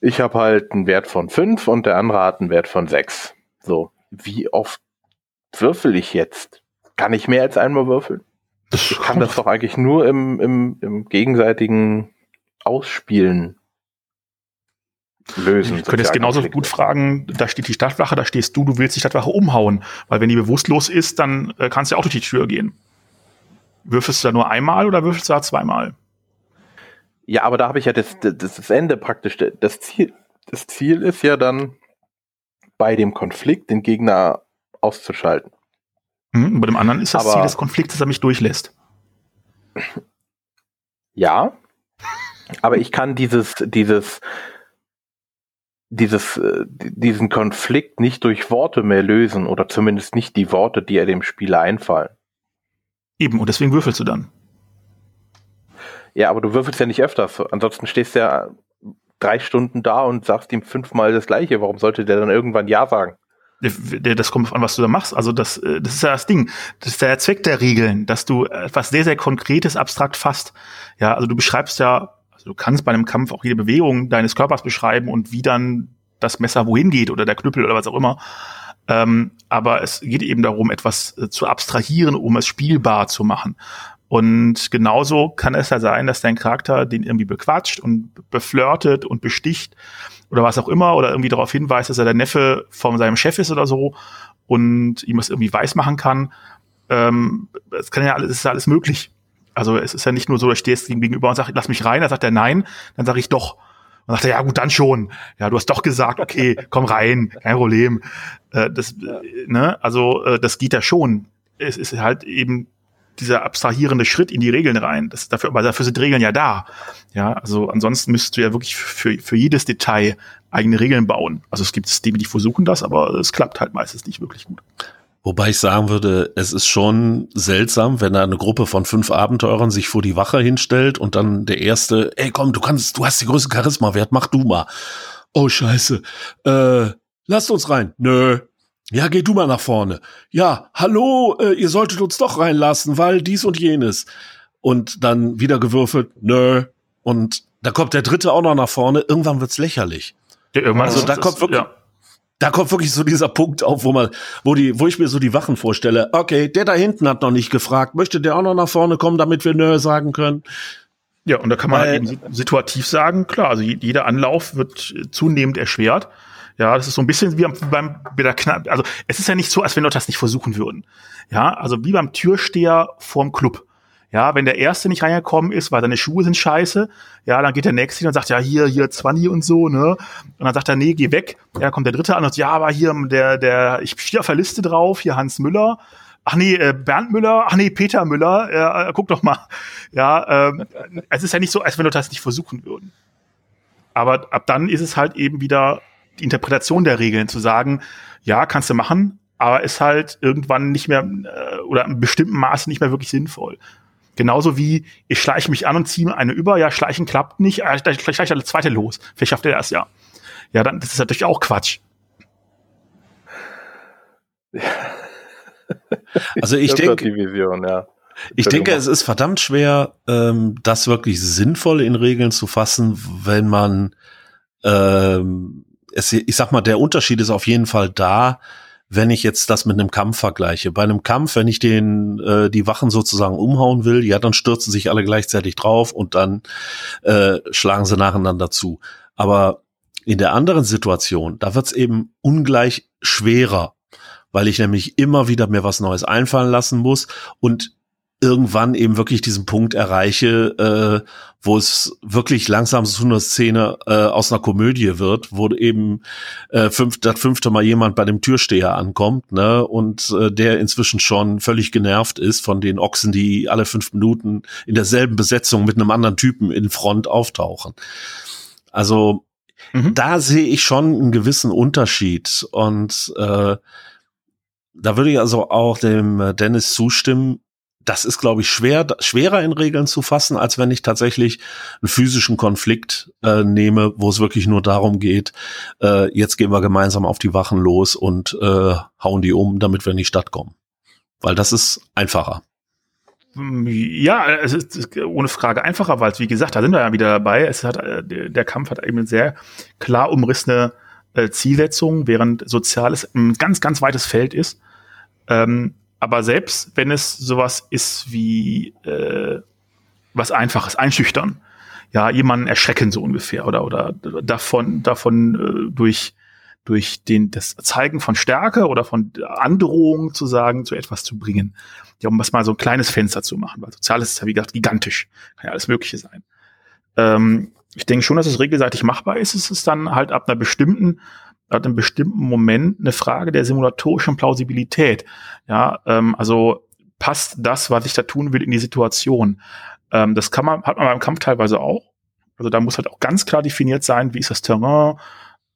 Ich habe halt einen Wert von fünf und der andere hat einen Wert von sechs. So, wie oft würfel ich jetzt? Kann ich mehr als einmal würfeln? Ich kann das doch eigentlich nur im, im, im gegenseitigen Ausspielen lösen. Ich könnte jetzt genauso gut fragen, da steht die Stadtwache, da stehst du, du willst die Stadtwache umhauen. Weil wenn die bewusstlos ist, dann äh, kannst du ja auch durch die Tür gehen. Würfelst du da nur einmal oder würfelst du da zweimal? Ja, aber da habe ich ja das, das, das Ende praktisch. Das Ziel, das Ziel ist ja dann, bei dem Konflikt den Gegner auszuschalten. Mhm, bei dem anderen ist das aber, Ziel des Konflikts, dass er mich durchlässt. Ja, aber ich kann dieses, dieses, dieses, äh, diesen Konflikt nicht durch Worte mehr lösen oder zumindest nicht die Worte, die er dem Spieler einfallen. Eben, und deswegen würfelst du dann. Ja, aber du würfelst ja nicht öfters. Ansonsten stehst du ja drei Stunden da und sagst ihm fünfmal das Gleiche. Warum sollte der dann irgendwann Ja sagen? Das kommt an, was du da machst. Also das, äh, das ist ja das Ding. Das ist der Zweck der Regeln, dass du etwas sehr, sehr Konkretes abstrakt fasst. Ja, also du beschreibst ja also du kannst bei einem Kampf auch jede Bewegung deines Körpers beschreiben und wie dann das Messer wohin geht oder der Knüppel oder was auch immer. Ähm, aber es geht eben darum, etwas äh, zu abstrahieren, um es spielbar zu machen. Und genauso kann es ja sein, dass dein Charakter den irgendwie bequatscht und beflirtet und besticht oder was auch immer oder irgendwie darauf hinweist, dass er der Neffe von seinem Chef ist oder so und ihm das irgendwie weiß machen kann. Ähm, es kann ja alles, es ist ja alles möglich. Also es ist ja nicht nur so, ich stehe ihm gegenüber und sage, lass mich rein, dann sagt er nein, dann sage ich doch. Und sagt er, ja gut, dann schon. Ja, du hast doch gesagt, okay, komm rein, kein Problem. Äh, das, äh, ne, also äh, das geht ja schon. Es ist halt eben dieser abstrahierende Schritt in die Regeln rein. Das dafür, aber dafür sind Regeln ja da. Ja, also ansonsten müsstest du ja wirklich für, für jedes Detail eigene Regeln bauen. Also es gibt Systeme, die versuchen das, aber es klappt halt meistens nicht wirklich gut. Wobei ich sagen würde, es ist schon seltsam, wenn da eine Gruppe von fünf Abenteurern sich vor die Wache hinstellt und dann der erste, ey komm, du kannst, du hast die größte Charisma-Wert, mach du mal. Oh scheiße, äh, lasst uns rein. Nö. Ja, geh du mal nach vorne. Ja, hallo, äh, ihr solltet uns doch reinlassen, weil dies und jenes. Und dann wieder gewürfelt, nö. Und da kommt der dritte auch noch nach vorne. Irgendwann wird's lächerlich. Ja, irgendwann also da kommt wirklich, ja da kommt wirklich so dieser Punkt auf, wo man, wo die, wo ich mir so die Wachen vorstelle. Okay, der da hinten hat noch nicht gefragt. Möchte der auch noch nach vorne kommen, damit wir Nö sagen können? Ja, und da kann man halt eben situativ sagen, klar, also jeder Anlauf wird zunehmend erschwert. Ja, das ist so ein bisschen wie beim, bei der Knapp, also es ist ja nicht so, als wenn Leute das nicht versuchen würden. Ja, also wie beim Türsteher vorm Club. Ja, wenn der erste nicht reingekommen ist, weil seine Schuhe sind scheiße, ja, dann geht der nächste hin und sagt, ja, hier, hier, Zwanni und so, ne? Und dann sagt er, nee, geh weg. Ja, kommt der dritte an und sagt, ja, aber hier, der, der, ich stehe auf der Liste drauf, hier Hans Müller. Ach nee, äh, Bernd Müller, ach nee, Peter Müller, äh, guck doch mal. Ja, ähm, es ist ja nicht so, als wenn Leute das nicht versuchen würden. Aber ab dann ist es halt eben wieder die Interpretation der Regeln, zu sagen, ja, kannst du machen, aber ist halt irgendwann nicht mehr äh, oder in bestimmten Maße nicht mehr wirklich sinnvoll. Genauso wie ich schleiche mich an und ziehe eine über, ja, schleichen klappt nicht, vielleicht schleicht der zweite los. Vielleicht schafft er das ja. Ja, dann das ist natürlich auch Quatsch. Also ich denke, ja. ich denke, es ist verdammt schwer, ähm, das wirklich sinnvoll in Regeln zu fassen, wenn man, ähm, es, ich sag mal, der Unterschied ist auf jeden Fall da, wenn ich jetzt das mit einem Kampf vergleiche. Bei einem Kampf, wenn ich den äh, die Wachen sozusagen umhauen will, ja, dann stürzen sich alle gleichzeitig drauf und dann äh, schlagen sie nacheinander zu. Aber in der anderen Situation, da wird's eben ungleich schwerer, weil ich nämlich immer wieder mir was Neues einfallen lassen muss und irgendwann eben wirklich diesen Punkt erreiche, äh, wo es wirklich langsam so eine Szene äh, aus einer Komödie wird, wo eben äh, fünf, das fünfte Mal jemand bei dem Türsteher ankommt, ne, und äh, der inzwischen schon völlig genervt ist von den Ochsen, die alle fünf Minuten in derselben Besetzung mit einem anderen Typen in Front auftauchen. Also mhm. da sehe ich schon einen gewissen Unterschied und äh, da würde ich also auch dem Dennis zustimmen das ist, glaube ich, schwer, schwerer in Regeln zu fassen, als wenn ich tatsächlich einen physischen Konflikt äh, nehme, wo es wirklich nur darum geht, äh, jetzt gehen wir gemeinsam auf die Wachen los und äh, hauen die um, damit wir in die Stadt kommen. Weil das ist einfacher. Ja, es ist ohne Frage einfacher, weil, wie gesagt, da sind wir ja wieder dabei. Es hat, äh, der Kampf hat eben eine sehr klar umrissene äh, Zielsetzung, während Soziales ein ganz, ganz weites Feld ist. Ähm, aber selbst wenn es sowas ist wie äh, was Einfaches, einschüchtern, ja, jemanden erschrecken so ungefähr oder oder davon davon äh, durch durch den das Zeigen von Stärke oder von Androhung zu sagen, zu etwas zu bringen. Ja, um was mal so ein kleines Fenster zu machen, weil Soziales ist ja wie gesagt gigantisch, kann ja alles Mögliche sein. Ähm, ich denke schon, dass es regelseitig machbar ist. Es ist dann halt ab einer bestimmten ab einem bestimmten Moment eine Frage der simulatorischen Plausibilität. Ja, ähm, also passt das, was ich da tun will, in die Situation. Ähm, das kann man, hat man beim Kampf teilweise auch. Also da muss halt auch ganz klar definiert sein, wie ist das Terrain,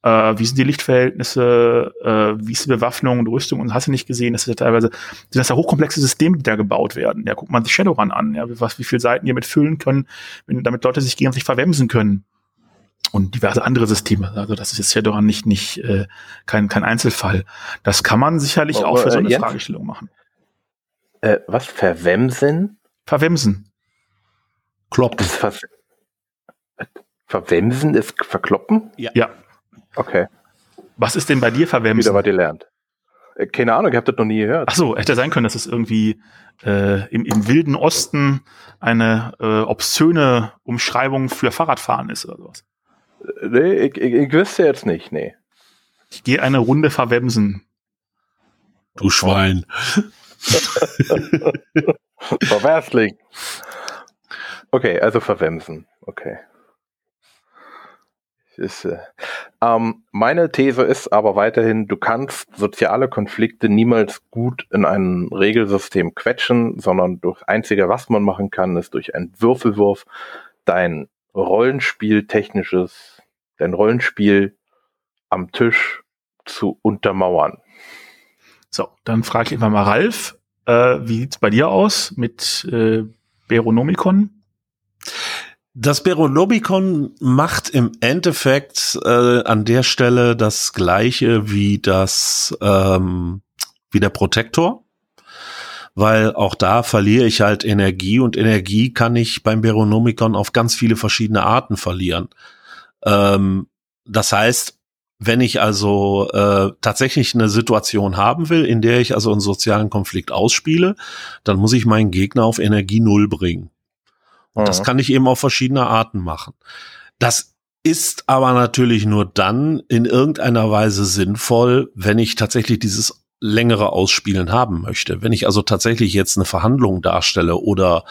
äh, wie sind die Lichtverhältnisse, äh, wie ist die Bewaffnung und Rüstung und hast du nicht gesehen, das ist ja teilweise, sind das ja hochkomplexe Systeme, die da gebaut werden. Ja, guckt man sich Shadowrun an, ja, was, wie viele Seiten die damit füllen können, wenn, damit Leute sich gegenseitig verwemsen können und diverse andere Systeme. Also das ist jetzt Shadowrun nicht nicht äh, kein kein Einzelfall. Das kann man sicherlich aber, auch für so eine Jens, Fragestellung machen. Äh, was verwemsen? Verwemsen. Kloppen. Ver verwemsen ist verkloppen? Ja. ja. Okay. Was ist denn bei dir verwemsen? Wieder was gelernt. Äh, keine Ahnung, ich habe das noch nie gehört. Ach so, hätte sein können, dass es irgendwie äh, im, im wilden Osten eine äh, obszöne Umschreibung für Fahrradfahren ist oder sowas. Nee, ich, ich, ich wüsste jetzt nicht, nee. Ich gehe eine Runde verwemsen. Du Schwein. Verwärsling. Okay, also verwemsen. Okay. Ist, äh, ähm, meine These ist aber weiterhin, du kannst soziale Konflikte niemals gut in ein Regelsystem quetschen, sondern durch einzige, was man machen kann, ist durch einen Würfelwurf dein Rollenspiel-technisches, dein Rollenspiel am Tisch zu untermauern. So, dann frage ich einfach mal Ralf, äh, wie sieht's bei dir aus mit äh, Beronomicon? Das Beronomicon macht im Endeffekt äh, an der Stelle das gleiche wie das ähm, wie der Protektor weil auch da verliere ich halt Energie und Energie kann ich beim Beronomicon auf ganz viele verschiedene Arten verlieren. Ähm, das heißt, wenn ich also äh, tatsächlich eine Situation haben will, in der ich also einen sozialen Konflikt ausspiele, dann muss ich meinen Gegner auf Energie Null bringen. Und mhm. das kann ich eben auf verschiedene Arten machen. Das ist aber natürlich nur dann in irgendeiner Weise sinnvoll, wenn ich tatsächlich dieses längere Ausspielen haben möchte. Wenn ich also tatsächlich jetzt eine Verhandlung darstelle oder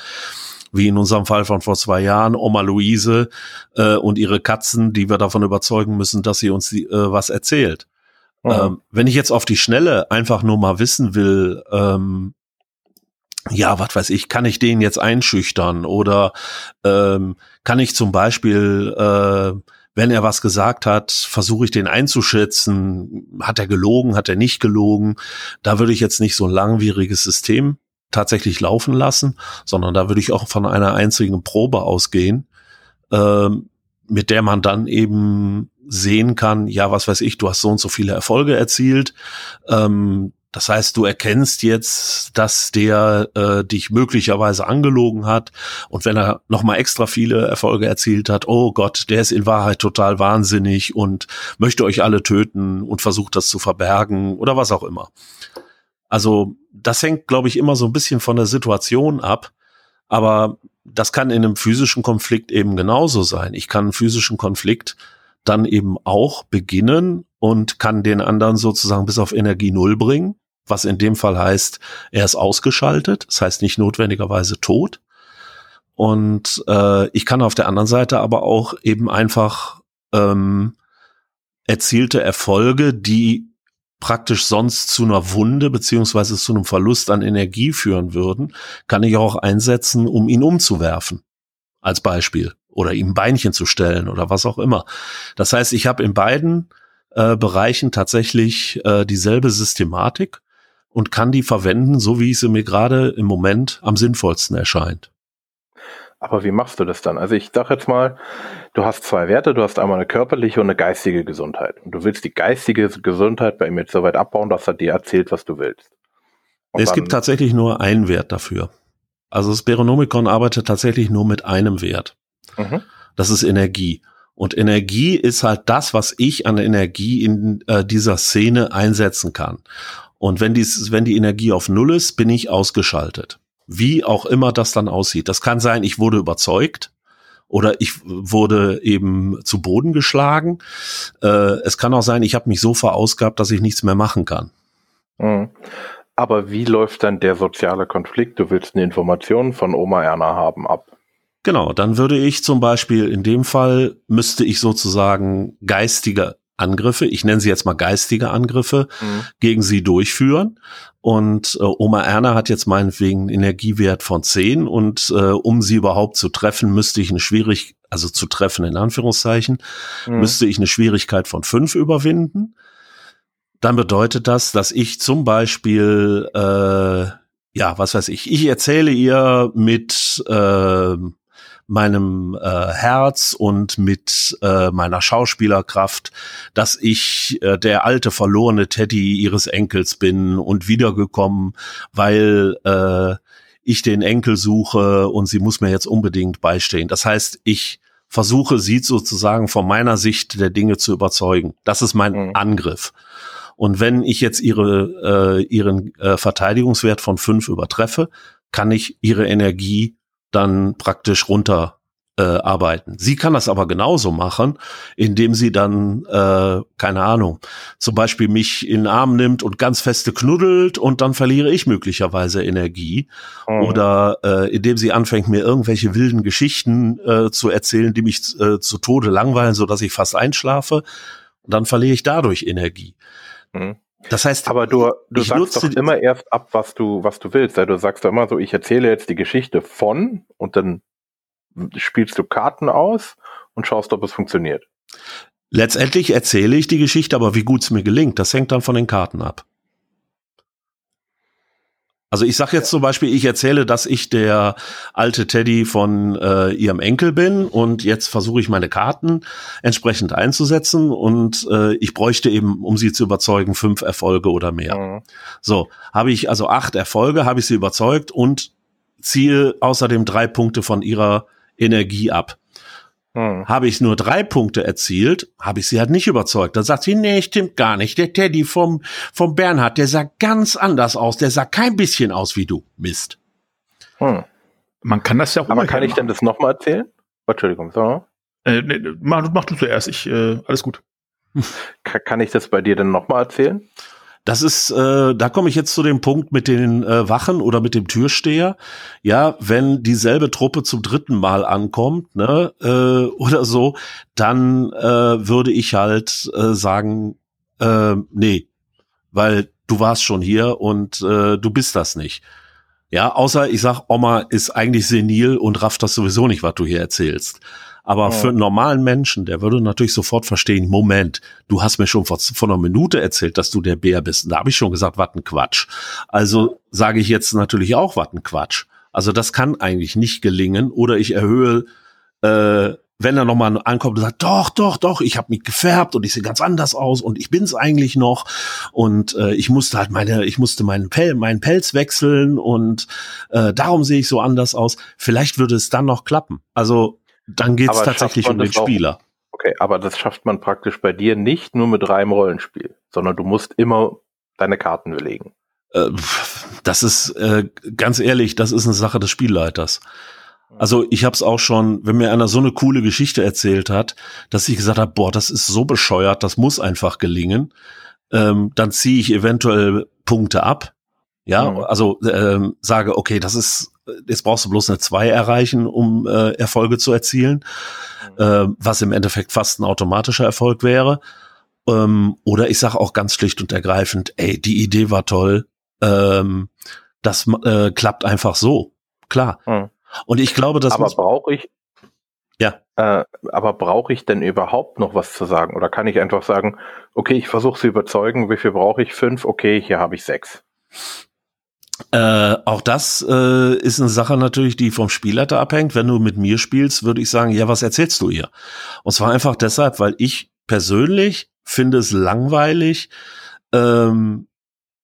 wie in unserem Fall von vor zwei Jahren, Oma Luise äh, und ihre Katzen, die wir davon überzeugen müssen, dass sie uns die, äh, was erzählt. Mhm. Ähm, wenn ich jetzt auf die Schnelle einfach nur mal wissen will, ähm, ja, was weiß ich, kann ich den jetzt einschüchtern oder ähm, kann ich zum Beispiel äh, wenn er was gesagt hat, versuche ich den einzuschätzen. Hat er gelogen, hat er nicht gelogen? Da würde ich jetzt nicht so ein langwieriges System tatsächlich laufen lassen, sondern da würde ich auch von einer einzigen Probe ausgehen, ähm, mit der man dann eben sehen kann, ja, was weiß ich, du hast so und so viele Erfolge erzielt, ähm, das heißt, du erkennst jetzt, dass der äh, dich möglicherweise angelogen hat und wenn er nochmal extra viele Erfolge erzielt hat, oh Gott, der ist in Wahrheit total wahnsinnig und möchte euch alle töten und versucht das zu verbergen oder was auch immer. Also das hängt, glaube ich, immer so ein bisschen von der Situation ab, aber das kann in einem physischen Konflikt eben genauso sein. Ich kann einen physischen Konflikt dann eben auch beginnen und kann den anderen sozusagen bis auf Energie Null bringen was in dem Fall heißt, er ist ausgeschaltet, das heißt nicht notwendigerweise tot. Und äh, ich kann auf der anderen Seite aber auch eben einfach ähm, erzielte Erfolge, die praktisch sonst zu einer Wunde beziehungsweise zu einem Verlust an Energie führen würden, kann ich auch einsetzen, um ihn umzuwerfen. Als Beispiel. Oder ihm Beinchen zu stellen oder was auch immer. Das heißt, ich habe in beiden äh, Bereichen tatsächlich äh, dieselbe Systematik und kann die verwenden, so wie sie mir gerade im Moment am sinnvollsten erscheint. Aber wie machst du das dann? Also ich sage jetzt mal, du hast zwei Werte, du hast einmal eine körperliche und eine geistige Gesundheit. Und du willst die geistige Gesundheit bei ihm jetzt so weit abbauen, dass er dir erzählt, was du willst. Und es gibt tatsächlich nur einen Wert dafür. Also das Beronomicon arbeitet tatsächlich nur mit einem Wert. Mhm. Das ist Energie. Und Energie ist halt das, was ich an Energie in äh, dieser Szene einsetzen kann. Und wenn, dies, wenn die Energie auf Null ist, bin ich ausgeschaltet. Wie auch immer das dann aussieht. Das kann sein, ich wurde überzeugt oder ich wurde eben zu Boden geschlagen. Äh, es kann auch sein, ich habe mich so verausgabt, dass ich nichts mehr machen kann. Mhm. Aber wie läuft dann der soziale Konflikt? Du willst eine Information von Oma Erna haben ab. Genau, dann würde ich zum Beispiel in dem Fall müsste ich sozusagen geistige Angriffe, ich nenne sie jetzt mal geistige Angriffe, mhm. gegen sie durchführen. Und äh, Oma Erna hat jetzt meinetwegen einen Energiewert von 10 und äh, um sie überhaupt zu treffen, müsste ich eine Schwierig, also zu treffen in Anführungszeichen, mhm. müsste ich eine Schwierigkeit von 5 überwinden. Dann bedeutet das, dass ich zum Beispiel, äh, ja, was weiß ich, ich erzähle ihr mit äh, meinem äh, Herz und mit äh, meiner Schauspielerkraft, dass ich äh, der alte verlorene Teddy ihres Enkels bin und wiedergekommen, weil äh, ich den Enkel suche und sie muss mir jetzt unbedingt beistehen. Das heißt, ich versuche sie sozusagen von meiner Sicht der Dinge zu überzeugen. Das ist mein mhm. Angriff. Und wenn ich jetzt ihre, äh, ihren äh, Verteidigungswert von fünf übertreffe, kann ich ihre Energie dann praktisch runter äh, arbeiten. Sie kann das aber genauso machen, indem sie dann, äh, keine Ahnung, zum Beispiel mich in den Arm nimmt und ganz feste knuddelt und dann verliere ich möglicherweise Energie. Mhm. Oder äh, indem sie anfängt, mir irgendwelche wilden Geschichten äh, zu erzählen, die mich äh, zu Tode langweilen, so dass ich fast einschlafe. Und dann verliere ich dadurch Energie. Mhm. Das heißt, aber du, du sagst doch immer erst ab, was du, was du willst. Also du sagst doch immer so, ich erzähle jetzt die Geschichte von und dann spielst du Karten aus und schaust, ob es funktioniert. Letztendlich erzähle ich die Geschichte, aber wie gut es mir gelingt, das hängt dann von den Karten ab. Also ich sage jetzt zum Beispiel, ich erzähle, dass ich der alte Teddy von äh, ihrem Enkel bin und jetzt versuche ich meine Karten entsprechend einzusetzen und äh, ich bräuchte eben, um sie zu überzeugen, fünf Erfolge oder mehr. Mhm. So, habe ich also acht Erfolge, habe ich sie überzeugt und ziehe außerdem drei Punkte von ihrer Energie ab. Hm. Habe ich nur drei Punkte erzielt, habe ich sie halt nicht überzeugt. Dann sagt sie, nee, stimmt gar nicht. Der Teddy vom, vom Bernhard, der sah ganz anders aus. Der sah kein bisschen aus wie du. Mist. Hm. Man kann das ja auch Aber kann ich denn das nochmal erzählen? Entschuldigung, so. Äh, nee, mach, mach du zuerst. Ich, äh, alles gut. kann ich das bei dir denn nochmal erzählen? Das ist, äh, da komme ich jetzt zu dem Punkt mit den äh, Wachen oder mit dem Türsteher. Ja, wenn dieselbe Truppe zum dritten Mal ankommt, ne, äh, oder so, dann äh, würde ich halt äh, sagen, äh, nee, weil du warst schon hier und äh, du bist das nicht. Ja, außer ich sag, Oma ist eigentlich senil und rafft das sowieso nicht, was du hier erzählst. Aber oh. für einen normalen Menschen, der würde natürlich sofort verstehen, Moment, du hast mir schon vor, vor einer Minute erzählt, dass du der Bär bist. da habe ich schon gesagt, was ein Quatsch. Also sage ich jetzt natürlich auch, was ein Quatsch. Also das kann eigentlich nicht gelingen. Oder ich erhöhe, äh, wenn er nochmal ankommt und sagt, doch, doch, doch, ich habe mich gefärbt und ich sehe ganz anders aus und ich bin's eigentlich noch und äh, ich musste halt meine, ich musste meinen, Pel meinen Pelz wechseln und äh, darum sehe ich so anders aus. Vielleicht würde es dann noch klappen. Also dann geht es tatsächlich um den Spieler. Auch, okay, aber das schafft man praktisch bei dir nicht nur mit reinem Rollenspiel, sondern du musst immer deine Karten belegen. Äh, das ist äh, ganz ehrlich, das ist eine Sache des Spielleiters. Also ich habe es auch schon, wenn mir einer so eine coole Geschichte erzählt hat, dass ich gesagt habe, boah, das ist so bescheuert, das muss einfach gelingen. Ähm, dann ziehe ich eventuell Punkte ab. Ja, mhm. also ähm, sage, okay, das ist jetzt brauchst du bloß eine 2 erreichen, um äh, Erfolge zu erzielen, mhm. äh, was im Endeffekt fast ein automatischer Erfolg wäre. Ähm, oder ich sage auch ganz schlicht und ergreifend, ey, die Idee war toll, ähm, das äh, klappt einfach so, klar. Mhm. Und ich glaube, dass aber brauche ich ja, äh, aber brauche ich denn überhaupt noch was zu sagen? Oder kann ich einfach sagen, okay, ich versuche sie überzeugen, wie viel brauche ich? Fünf, okay, hier habe ich sechs. Äh, auch das äh, ist eine Sache natürlich, die vom Spielleiter abhängt. Wenn du mit mir spielst, würde ich sagen, ja, was erzählst du ihr? Und zwar einfach deshalb, weil ich persönlich finde es langweilig, ähm,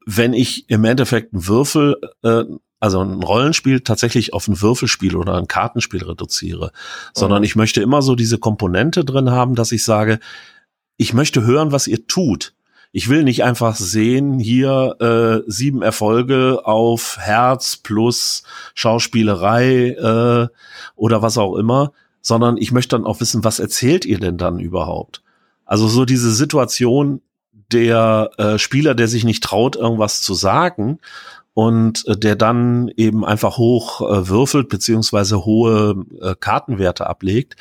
wenn ich im Endeffekt einen Würfel, äh, also ein Rollenspiel tatsächlich auf ein Würfelspiel oder ein Kartenspiel reduziere, sondern mhm. ich möchte immer so diese Komponente drin haben, dass ich sage, ich möchte hören, was ihr tut. Ich will nicht einfach sehen, hier äh, sieben Erfolge auf Herz plus Schauspielerei äh, oder was auch immer, sondern ich möchte dann auch wissen, was erzählt ihr denn dann überhaupt? Also so diese Situation der äh, Spieler, der sich nicht traut, irgendwas zu sagen und äh, der dann eben einfach hoch äh, würfelt beziehungsweise hohe äh, Kartenwerte ablegt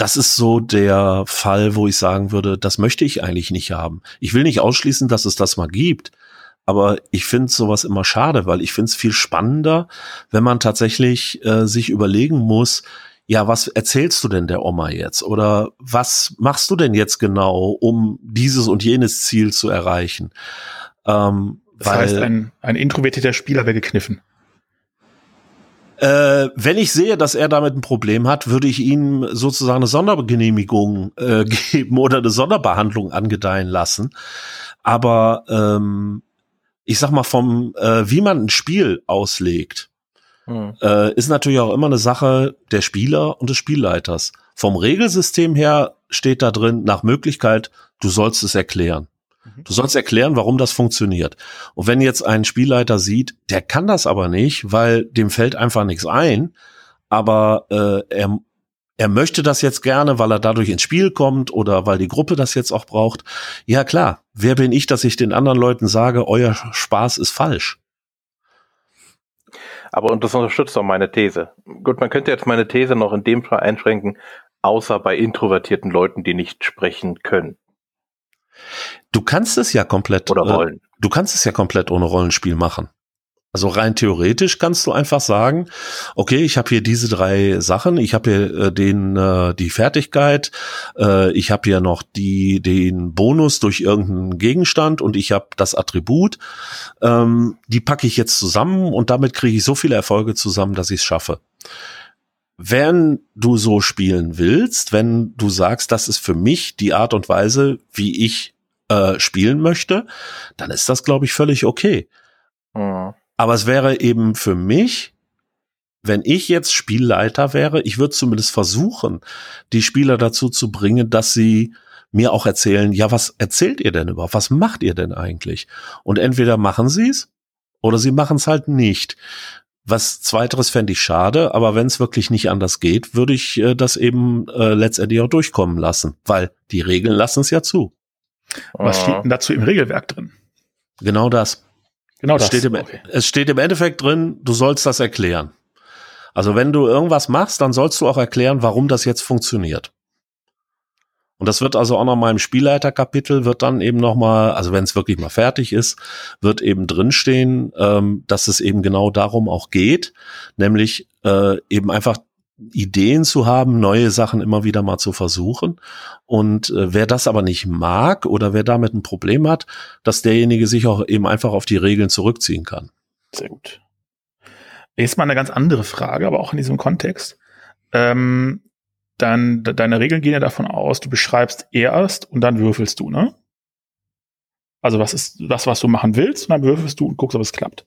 das ist so der Fall, wo ich sagen würde, das möchte ich eigentlich nicht haben. Ich will nicht ausschließen, dass es das mal gibt, aber ich finde sowas immer schade, weil ich finde es viel spannender, wenn man tatsächlich äh, sich überlegen muss, ja, was erzählst du denn der Oma jetzt? Oder was machst du denn jetzt genau, um dieses und jenes Ziel zu erreichen? Ähm, das weil, heißt, ein, ein introvertierter Spieler wäre gekniffen. Äh, wenn ich sehe, dass er damit ein Problem hat, würde ich ihm sozusagen eine Sondergenehmigung äh, geben oder eine Sonderbehandlung angedeihen lassen. Aber ähm, ich sag mal, vom äh, wie man ein Spiel auslegt, hm. äh, ist natürlich auch immer eine Sache der Spieler und des Spielleiters. Vom Regelsystem her steht da drin, nach Möglichkeit, du sollst es erklären. Mhm. Du sollst erklären, warum das funktioniert. Und wenn jetzt ein Spielleiter sieht, der kann das aber nicht, weil dem fällt einfach nichts ein, aber äh, er, er möchte das jetzt gerne, weil er dadurch ins Spiel kommt oder weil die Gruppe das jetzt auch braucht. Ja klar, wer bin ich, dass ich den anderen Leuten sage, euer Spaß ist falsch? Aber und das unterstützt auch meine These. Gut, man könnte jetzt meine These noch in dem Fall einschränken, außer bei introvertierten Leuten, die nicht sprechen können. Du kannst es ja komplett, oder Rollen. Äh, du kannst es ja komplett ohne Rollenspiel machen. Also rein theoretisch kannst du einfach sagen, okay, ich habe hier diese drei Sachen, ich habe hier äh, den äh, die Fertigkeit, äh, ich habe hier noch die den Bonus durch irgendeinen Gegenstand und ich habe das Attribut. Ähm, die packe ich jetzt zusammen und damit kriege ich so viele Erfolge zusammen, dass ich es schaffe. Wenn du so spielen willst, wenn du sagst, das ist für mich die Art und Weise, wie ich äh, spielen möchte, dann ist das, glaube ich, völlig okay. Mhm. Aber es wäre eben für mich, wenn ich jetzt Spielleiter wäre, ich würde zumindest versuchen, die Spieler dazu zu bringen, dass sie mir auch erzählen, ja, was erzählt ihr denn überhaupt? Was macht ihr denn eigentlich? Und entweder machen sie es oder sie machen es halt nicht. Was zweiteres fände ich schade, aber wenn es wirklich nicht anders geht, würde ich äh, das eben äh, letztendlich auch durchkommen lassen, weil die Regeln lassen es ja zu. Was steht denn dazu im Regelwerk drin? Genau das. Genau das. Es steht, im, okay. es steht im Endeffekt drin, du sollst das erklären. Also wenn du irgendwas machst, dann sollst du auch erklären, warum das jetzt funktioniert. Und das wird also auch noch mal im Spielleiterkapitel wird dann eben noch mal, also wenn es wirklich mal fertig ist, wird eben drinstehen, ähm, dass es eben genau darum auch geht, nämlich äh, eben einfach Ideen zu haben, neue Sachen immer wieder mal zu versuchen. Und äh, wer das aber nicht mag oder wer damit ein Problem hat, dass derjenige sich auch eben einfach auf die Regeln zurückziehen kann. Sehr gut. Jetzt mal eine ganz andere Frage, aber auch in diesem Kontext. Ähm, dann deine Regeln gehen ja davon aus, du beschreibst erst und dann würfelst du, ne? Also was ist das, was du machen willst, und dann würfelst du und guckst, ob es klappt.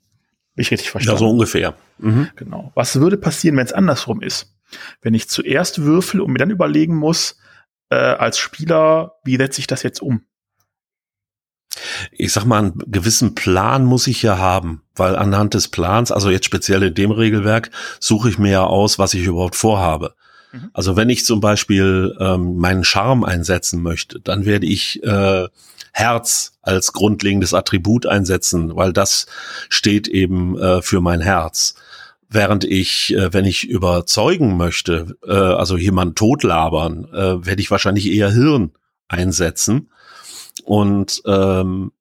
Bin ich richtig verstanden? Ja, so ungefähr. Mhm. Genau. Was würde passieren, wenn es andersrum ist? Wenn ich zuerst würfel und mir dann überlegen muss, äh, als Spieler, wie setze ich das jetzt um? Ich sag mal, einen gewissen Plan muss ich ja haben, weil anhand des Plans, also jetzt speziell in dem Regelwerk, suche ich mir ja aus, was ich überhaupt vorhabe. Mhm. Also wenn ich zum Beispiel ähm, meinen Charme einsetzen möchte, dann werde ich äh, Herz als grundlegendes Attribut einsetzen, weil das steht eben äh, für mein Herz. Während ich, äh, wenn ich überzeugen möchte, äh, also jemand totlabern, äh, werde ich wahrscheinlich eher Hirn einsetzen. Und ähm,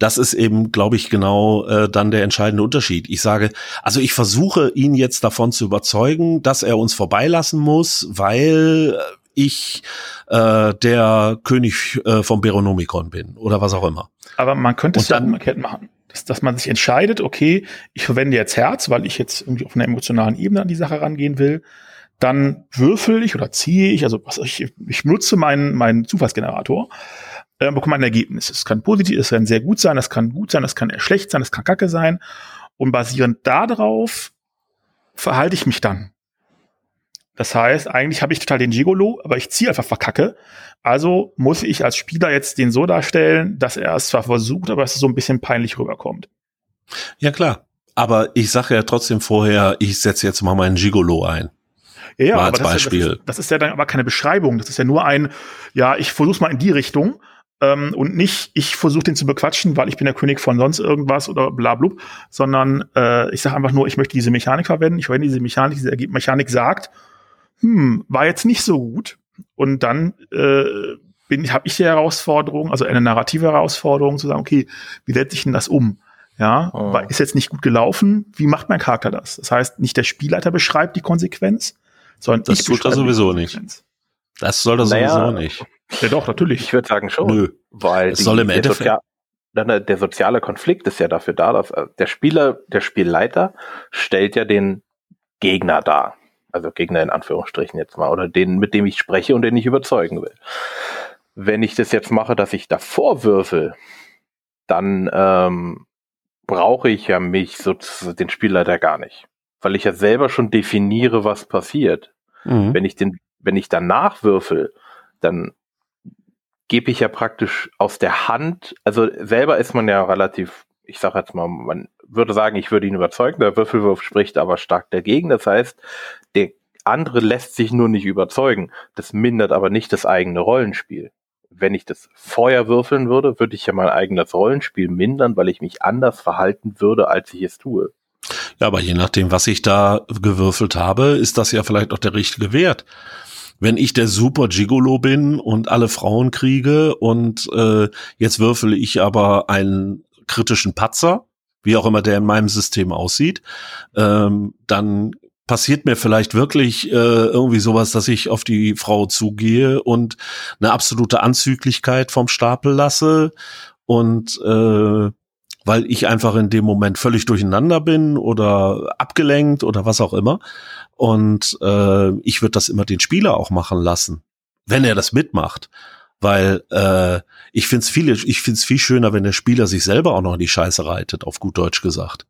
das ist eben, glaube ich, genau äh, dann der entscheidende Unterschied. Ich sage, also ich versuche ihn jetzt davon zu überzeugen, dass er uns vorbeilassen muss, weil ich äh, der König äh, vom Beronomikon bin oder was auch immer. Aber man könnte es ja umgekehrt machen. Dass, dass man sich entscheidet, okay, ich verwende jetzt Herz, weil ich jetzt irgendwie auf einer emotionalen Ebene an die Sache rangehen will. Dann würfel ich oder ziehe ich, also was ich, ich nutze meinen, meinen Zufallsgenerator, äh, bekomme ein Ergebnis. Es kann positiv, es kann sehr gut sein, es kann gut sein, es kann schlecht sein, es kann kacke sein. Und basierend darauf verhalte ich mich dann. Das heißt, eigentlich habe ich total den Gigolo, aber ich ziehe einfach verkacke. Also muss ich als Spieler jetzt den so darstellen, dass er es zwar versucht, aber es so ein bisschen peinlich rüberkommt. Ja, klar. Aber ich sage ja trotzdem vorher, ich setze jetzt mal meinen Gigolo ein. Ja, ja als aber Beispiel. Das ist, das ist ja dann aber keine Beschreibung. Das ist ja nur ein, ja, ich versuch's mal in die Richtung ähm, und nicht, ich versuche den zu bequatschen, weil ich bin der König von sonst irgendwas oder bla blub, sondern äh, ich sage einfach nur, ich möchte diese Mechanik verwenden, ich verwende diese Mechanik, diese Mechanik sagt, hm, war jetzt nicht so gut. Und dann äh, bin, habe ich die Herausforderung, also eine narrative Herausforderung, zu sagen, okay, wie setze ich denn das um? Ja, oh. ist jetzt nicht gut gelaufen. Wie macht mein Charakter das? Das heißt, nicht der Spielleiter beschreibt die Konsequenz, sondern das tut er sowieso nicht. Das soll er naja, sowieso nicht. Ja, doch, natürlich. Ich würde sagen schon. Nö. Weil die, soll im der, Sozial der, soziale Konflikt ist ja dafür da, dass äh, der Spieler, der Spielleiter stellt ja den Gegner dar. Also Gegner in Anführungsstrichen jetzt mal. Oder den, mit dem ich spreche und den ich überzeugen will. Wenn ich das jetzt mache, dass ich davor würfel, dann ähm, brauche ich ja mich sozusagen den Spielleiter gar nicht. Weil ich ja selber schon definiere, was passiert. Mhm. Wenn ich den, wenn ich danach würfel, dann gebe ich ja praktisch aus der Hand, also selber ist man ja relativ, ich sage jetzt mal, man würde sagen, ich würde ihn überzeugen, der Würfelwurf spricht aber stark dagegen. Das heißt, der andere lässt sich nur nicht überzeugen. Das mindert aber nicht das eigene Rollenspiel. Wenn ich das vorher würfeln würde, würde ich ja mein eigenes Rollenspiel mindern, weil ich mich anders verhalten würde, als ich es tue. Ja, aber je nachdem, was ich da gewürfelt habe, ist das ja vielleicht auch der richtige Wert wenn ich der super Gigolo bin und alle Frauen kriege und äh, jetzt würfel ich aber einen kritischen Patzer, wie auch immer der in meinem System aussieht, ähm, dann passiert mir vielleicht wirklich äh, irgendwie sowas, dass ich auf die Frau zugehe und eine absolute Anzüglichkeit vom Stapel lasse und äh, weil ich einfach in dem Moment völlig durcheinander bin oder abgelenkt oder was auch immer. Und äh, ich würde das immer den Spieler auch machen lassen, wenn er das mitmacht. Weil äh, ich finde es viel, ich find's viel schöner, wenn der Spieler sich selber auch noch in die Scheiße reitet, auf gut Deutsch gesagt.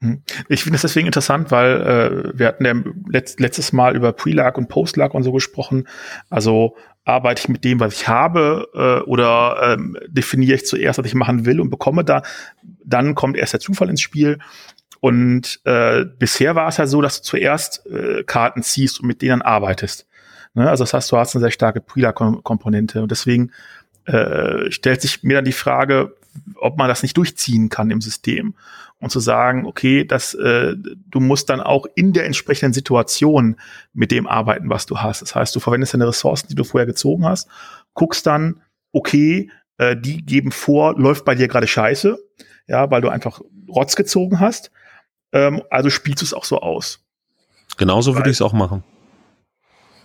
Hm. Ich finde es deswegen interessant, weil äh, wir hatten ja letzt, letztes Mal über Pre-Lag und Post-Lag und so gesprochen. Also arbeite ich mit dem, was ich habe, äh, oder ähm, definiere ich zuerst, was ich machen will und bekomme da. Dann kommt erst der Zufall ins Spiel. Und äh, bisher war es ja so, dass du zuerst äh, Karten ziehst und mit denen arbeitest. Ne? Also das heißt, du hast eine sehr starke Prila-Komponente. Und deswegen äh, stellt sich mir dann die Frage, ob man das nicht durchziehen kann im System und zu sagen, okay, das, äh, du musst dann auch in der entsprechenden Situation mit dem arbeiten, was du hast. Das heißt, du verwendest deine Ressourcen, die du vorher gezogen hast, guckst dann, okay, äh, die geben vor, läuft bei dir gerade scheiße, ja, weil du einfach Rotz gezogen hast. Ähm, also spielst du es auch so aus. Genauso würde ich es auch machen.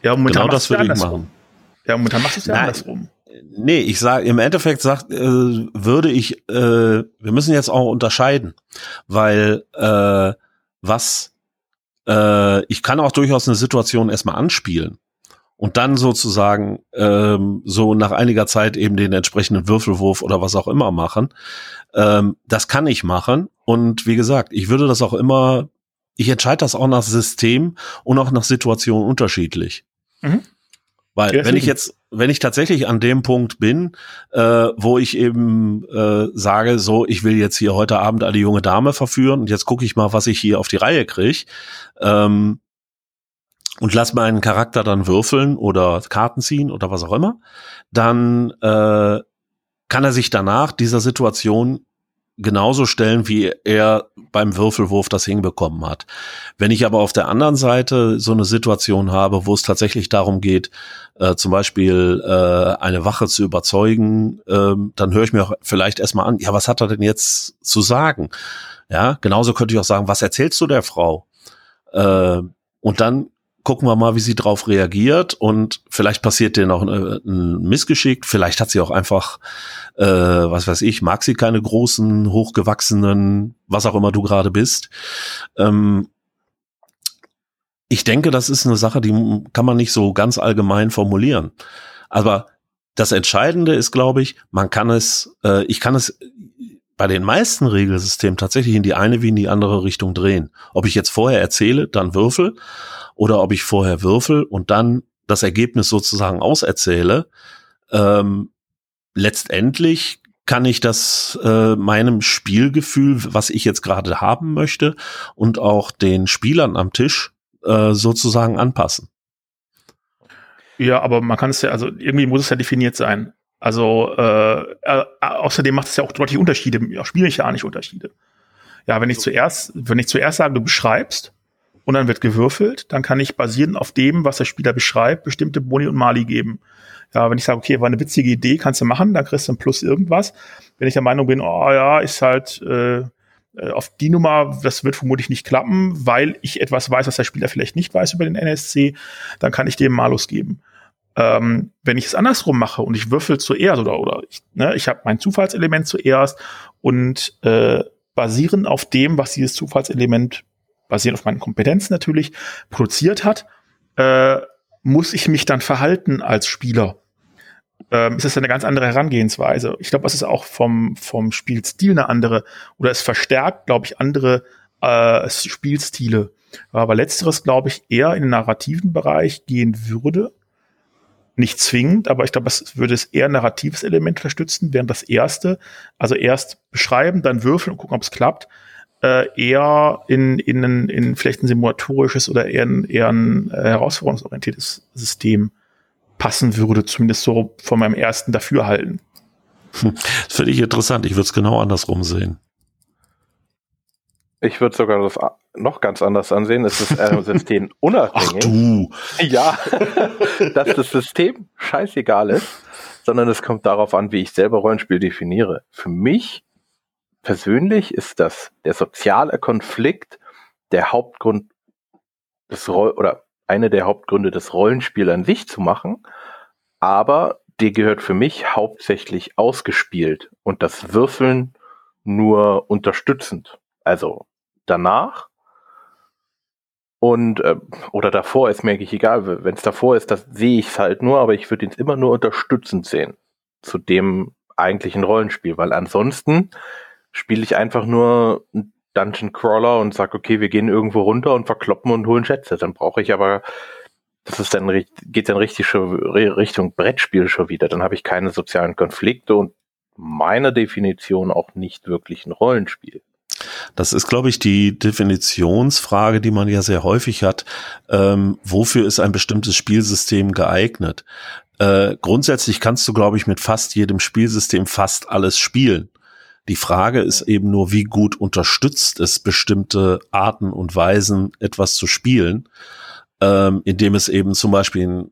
Ja, momentan genau das würde ich machen. Ja, momentan machst du es ja andersrum. Nee, ich sage, im Endeffekt sagt, äh, würde ich, äh, wir müssen jetzt auch unterscheiden, weil äh, was, äh, ich kann auch durchaus eine Situation erstmal anspielen und dann sozusagen ähm, so nach einiger Zeit eben den entsprechenden Würfelwurf oder was auch immer machen. Ähm, das kann ich machen und wie gesagt, ich würde das auch immer, ich entscheide das auch nach System und auch nach Situation unterschiedlich. Mhm. Weil ja, wenn ich jetzt, wenn ich tatsächlich an dem Punkt bin, äh, wo ich eben äh, sage, so, ich will jetzt hier heute Abend eine junge Dame verführen und jetzt gucke ich mal, was ich hier auf die Reihe kriege, ähm, und lass meinen Charakter dann würfeln oder Karten ziehen oder was auch immer, dann äh, kann er sich danach dieser Situation genauso stellen, wie er beim Würfelwurf das hinbekommen hat. Wenn ich aber auf der anderen Seite so eine Situation habe, wo es tatsächlich darum geht, äh, zum Beispiel äh, eine Wache zu überzeugen, äh, dann höre ich mir auch vielleicht erstmal an, ja, was hat er denn jetzt zu sagen? Ja, genauso könnte ich auch sagen, was erzählst du der Frau? Äh, und dann gucken wir mal, wie sie drauf reagiert und vielleicht passiert dir noch ein, ein Missgeschick, vielleicht hat sie auch einfach, äh, was weiß ich, mag sie keine großen, hochgewachsenen, was auch immer du gerade bist. Ähm, ich denke, das ist eine Sache, die kann man nicht so ganz allgemein formulieren. Aber das Entscheidende ist, glaube ich, man kann es, äh, ich kann es bei den meisten Regelsystemen tatsächlich in die eine wie in die andere Richtung drehen. Ob ich jetzt vorher erzähle, dann würfel, oder ob ich vorher würfel und dann das Ergebnis sozusagen auserzähle. Ähm, letztendlich kann ich das äh, meinem Spielgefühl, was ich jetzt gerade haben möchte, und auch den Spielern am Tisch äh, sozusagen anpassen. Ja, aber man kann es ja, also irgendwie muss es ja definiert sein. Also äh, äh, außerdem macht es ja auch deutlich Unterschiede, ja, spielmechanische Unterschiede. Ja, wenn ich zuerst, wenn ich zuerst sage, du beschreibst und dann wird gewürfelt, dann kann ich basierend auf dem, was der Spieler beschreibt, bestimmte Boni und Mali geben. Ja, wenn ich sage, okay, war eine witzige Idee, kannst du machen, dann kriegst du ein Plus irgendwas. Wenn ich der Meinung bin, oh ja, ist halt äh, äh, auf die Nummer, das wird vermutlich nicht klappen, weil ich etwas weiß, was der Spieler vielleicht nicht weiß über den NSC, dann kann ich dem Malus geben. Ähm, wenn ich es andersrum mache und ich würfel zuerst oder, oder ich, ne, ich habe mein Zufallselement zuerst und äh, basierend auf dem, was dieses Zufallselement, basierend auf meinen Kompetenzen natürlich, produziert hat, äh, muss ich mich dann verhalten als Spieler ähm, ist das eine ganz andere Herangehensweise. Ich glaube, es ist auch vom, vom Spielstil eine andere oder es verstärkt, glaube ich, andere äh, Spielstile. Aber letzteres, glaube ich, eher in den narrativen Bereich gehen würde. Nicht zwingend, aber ich glaube, es würde es eher ein narratives Element unterstützen, während das erste, also erst beschreiben, dann würfeln und gucken, ob es klappt, äh, eher in, in, in vielleicht ein simulatorisches oder eher ein, eher ein äh, herausforderungsorientiertes System passen würde, zumindest so von meinem ersten Dafürhalten. Hm, das finde ich interessant. Ich würde es genau andersrum sehen. Ich würde sogar das noch ganz anders ansehen. Es ist äh, System unabhängig. Ach du. Ja, dass das System scheißegal ist, sondern es kommt darauf an, wie ich selber Rollenspiel definiere. Für mich persönlich ist das der soziale Konflikt der Hauptgrund des Roll oder eine der Hauptgründe, das Rollenspiel an sich zu machen, aber die gehört für mich hauptsächlich ausgespielt und das Würfeln nur unterstützend. Also danach und äh, oder davor ist mir eigentlich egal. Wenn es davor ist, das sehe ich es halt nur, aber ich würde ihn immer nur unterstützend sehen zu dem eigentlichen Rollenspiel, weil ansonsten spiele ich einfach nur Dungeon Crawler und sag, okay, wir gehen irgendwo runter und verkloppen und holen Schätze. Dann brauche ich aber, das ist dann, geht dann richtig schon Richtung Brettspiel schon wieder. Dann habe ich keine sozialen Konflikte und meiner Definition auch nicht wirklich ein Rollenspiel. Das ist, glaube ich, die Definitionsfrage, die man ja sehr häufig hat. Ähm, wofür ist ein bestimmtes Spielsystem geeignet? Äh, grundsätzlich kannst du, glaube ich, mit fast jedem Spielsystem fast alles spielen. Die Frage ist eben nur, wie gut unterstützt es bestimmte Arten und Weisen, etwas zu spielen, ähm, indem es eben zum Beispiel ein,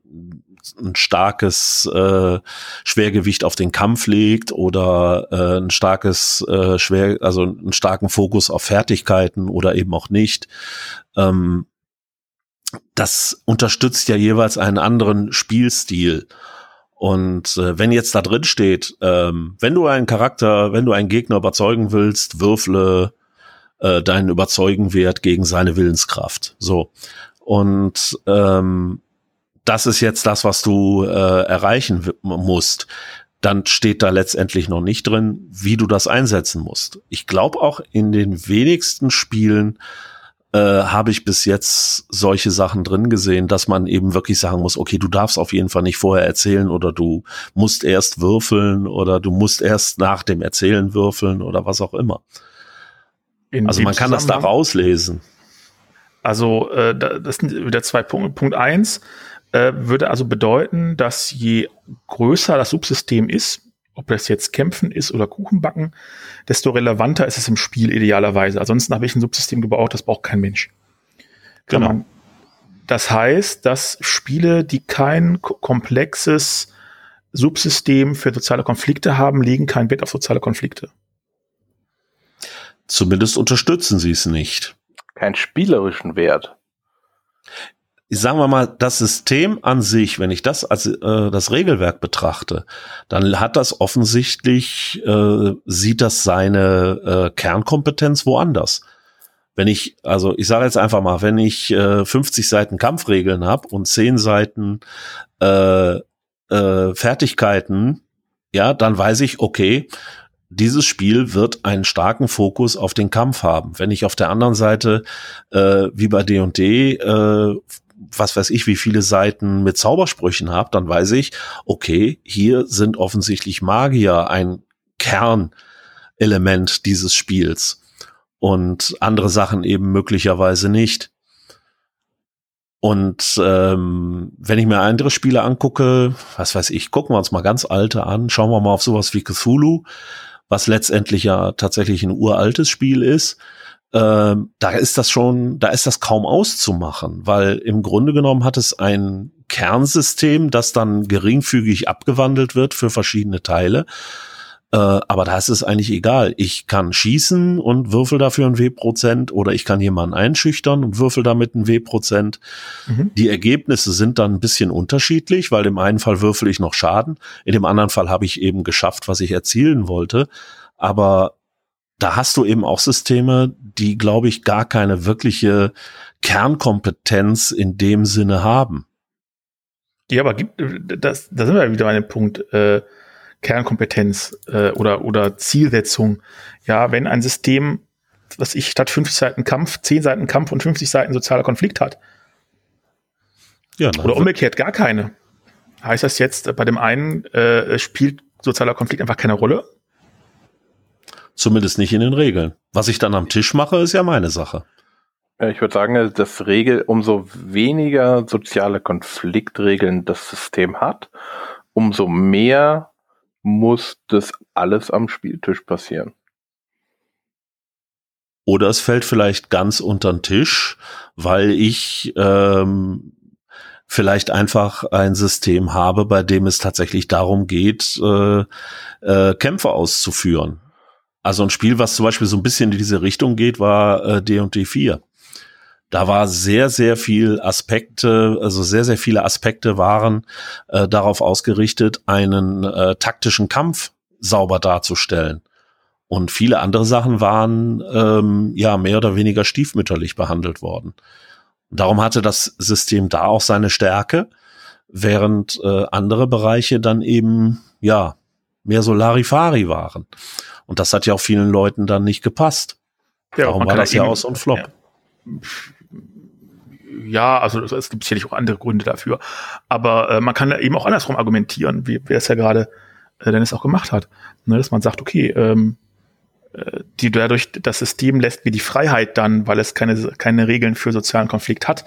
ein starkes äh, Schwergewicht auf den Kampf legt oder äh, ein starkes äh, schwer, also einen starken Fokus auf Fertigkeiten oder eben auch nicht. Ähm, das unterstützt ja jeweils einen anderen Spielstil. Und äh, wenn jetzt da drin steht, ähm, wenn du einen Charakter, wenn du einen Gegner überzeugen willst, würfle äh, deinen Überzeugenwert gegen seine Willenskraft. So. Und ähm, das ist jetzt das, was du äh, erreichen musst. Dann steht da letztendlich noch nicht drin, wie du das einsetzen musst. Ich glaube auch in den wenigsten Spielen äh, habe ich bis jetzt solche Sachen drin gesehen, dass man eben wirklich sagen muss, okay, du darfst auf jeden Fall nicht vorher erzählen oder du musst erst würfeln oder du musst erst nach dem Erzählen würfeln oder was auch immer. In also man kann das da rauslesen. Also äh, das sind wieder zwei Punkte. Punkt eins äh, würde also bedeuten, dass je größer das Subsystem ist, ob das jetzt Kämpfen ist oder Kuchenbacken, desto relevanter ist es im Spiel idealerweise. Ansonsten habe ich ein Subsystem gebaut, das braucht kein Mensch. Genau. Man, das heißt, dass Spiele, die kein komplexes Subsystem für soziale Konflikte haben, legen kein Wert auf soziale Konflikte. Zumindest unterstützen sie es nicht. Keinen spielerischen Wert. Sagen wir mal, das System an sich, wenn ich das als äh, das Regelwerk betrachte, dann hat das offensichtlich, äh, sieht das seine äh, Kernkompetenz woanders. Wenn ich, also ich sage jetzt einfach mal, wenn ich äh, 50 Seiten Kampfregeln habe und 10 Seiten äh, äh, Fertigkeiten, ja, dann weiß ich, okay, dieses Spiel wird einen starken Fokus auf den Kampf haben. Wenn ich auf der anderen Seite, äh, wie bei D&D, äh, was weiß ich, wie viele Seiten mit Zaubersprüchen habe, dann weiß ich, okay, hier sind offensichtlich Magier ein Kernelement dieses Spiels. Und andere Sachen eben möglicherweise nicht. Und ähm, wenn ich mir andere Spiele angucke, was weiß ich, gucken wir uns mal ganz alte an, schauen wir mal auf sowas wie Cthulhu, was letztendlich ja tatsächlich ein uraltes Spiel ist ähm, da ist das schon, da ist das kaum auszumachen, weil im Grunde genommen hat es ein Kernsystem, das dann geringfügig abgewandelt wird für verschiedene Teile. Äh, aber da ist es eigentlich egal. Ich kann schießen und würfel dafür ein W-Prozent oder ich kann jemanden einschüchtern und würfel damit ein W-Prozent. Mhm. Die Ergebnisse sind dann ein bisschen unterschiedlich, weil im einen Fall würfel ich noch Schaden, in dem anderen Fall habe ich eben geschafft, was ich erzielen wollte. Aber da hast du eben auch Systeme, die, glaube ich, gar keine wirkliche Kernkompetenz in dem Sinne haben. Ja, aber gibt das, da sind wir wieder bei dem Punkt äh, Kernkompetenz äh, oder oder Zielsetzung. Ja, wenn ein System, was ich statt 50 Seiten Kampf, 10 Seiten Kampf und 50 Seiten sozialer Konflikt hat. Ja, oder umgekehrt gar keine. Heißt das jetzt, bei dem einen äh, spielt sozialer Konflikt einfach keine Rolle Zumindest nicht in den Regeln. Was ich dann am Tisch mache, ist ja meine Sache. Ich würde sagen, dass Regel, umso weniger soziale Konfliktregeln das System hat, umso mehr muss das alles am Spieltisch passieren. Oder es fällt vielleicht ganz unter den Tisch, weil ich ähm, vielleicht einfach ein System habe, bei dem es tatsächlich darum geht, äh, äh, Kämpfe auszuführen. Also ein Spiel, was zum Beispiel so ein bisschen in diese Richtung geht, war äh, D&D 4. Da war sehr, sehr viel Aspekte, also sehr, sehr viele Aspekte waren äh, darauf ausgerichtet, einen äh, taktischen Kampf sauber darzustellen. Und viele andere Sachen waren ähm, ja mehr oder weniger stiefmütterlich behandelt worden. Darum hatte das System da auch seine Stärke, während äh, andere Bereiche dann eben ja mehr so Larifari waren. Und das hat ja auch vielen Leuten dann nicht gepasst. Ja, Darum war das ja so ein Flop. Ja, ja also es gibt sicherlich auch andere Gründe dafür. Aber äh, man kann eben auch andersrum argumentieren, wie wer es ja gerade äh, Dennis auch gemacht hat. Ne, dass man sagt, okay, ähm, äh, die dadurch das System lässt mir die Freiheit dann, weil es keine keine Regeln für sozialen Konflikt hat,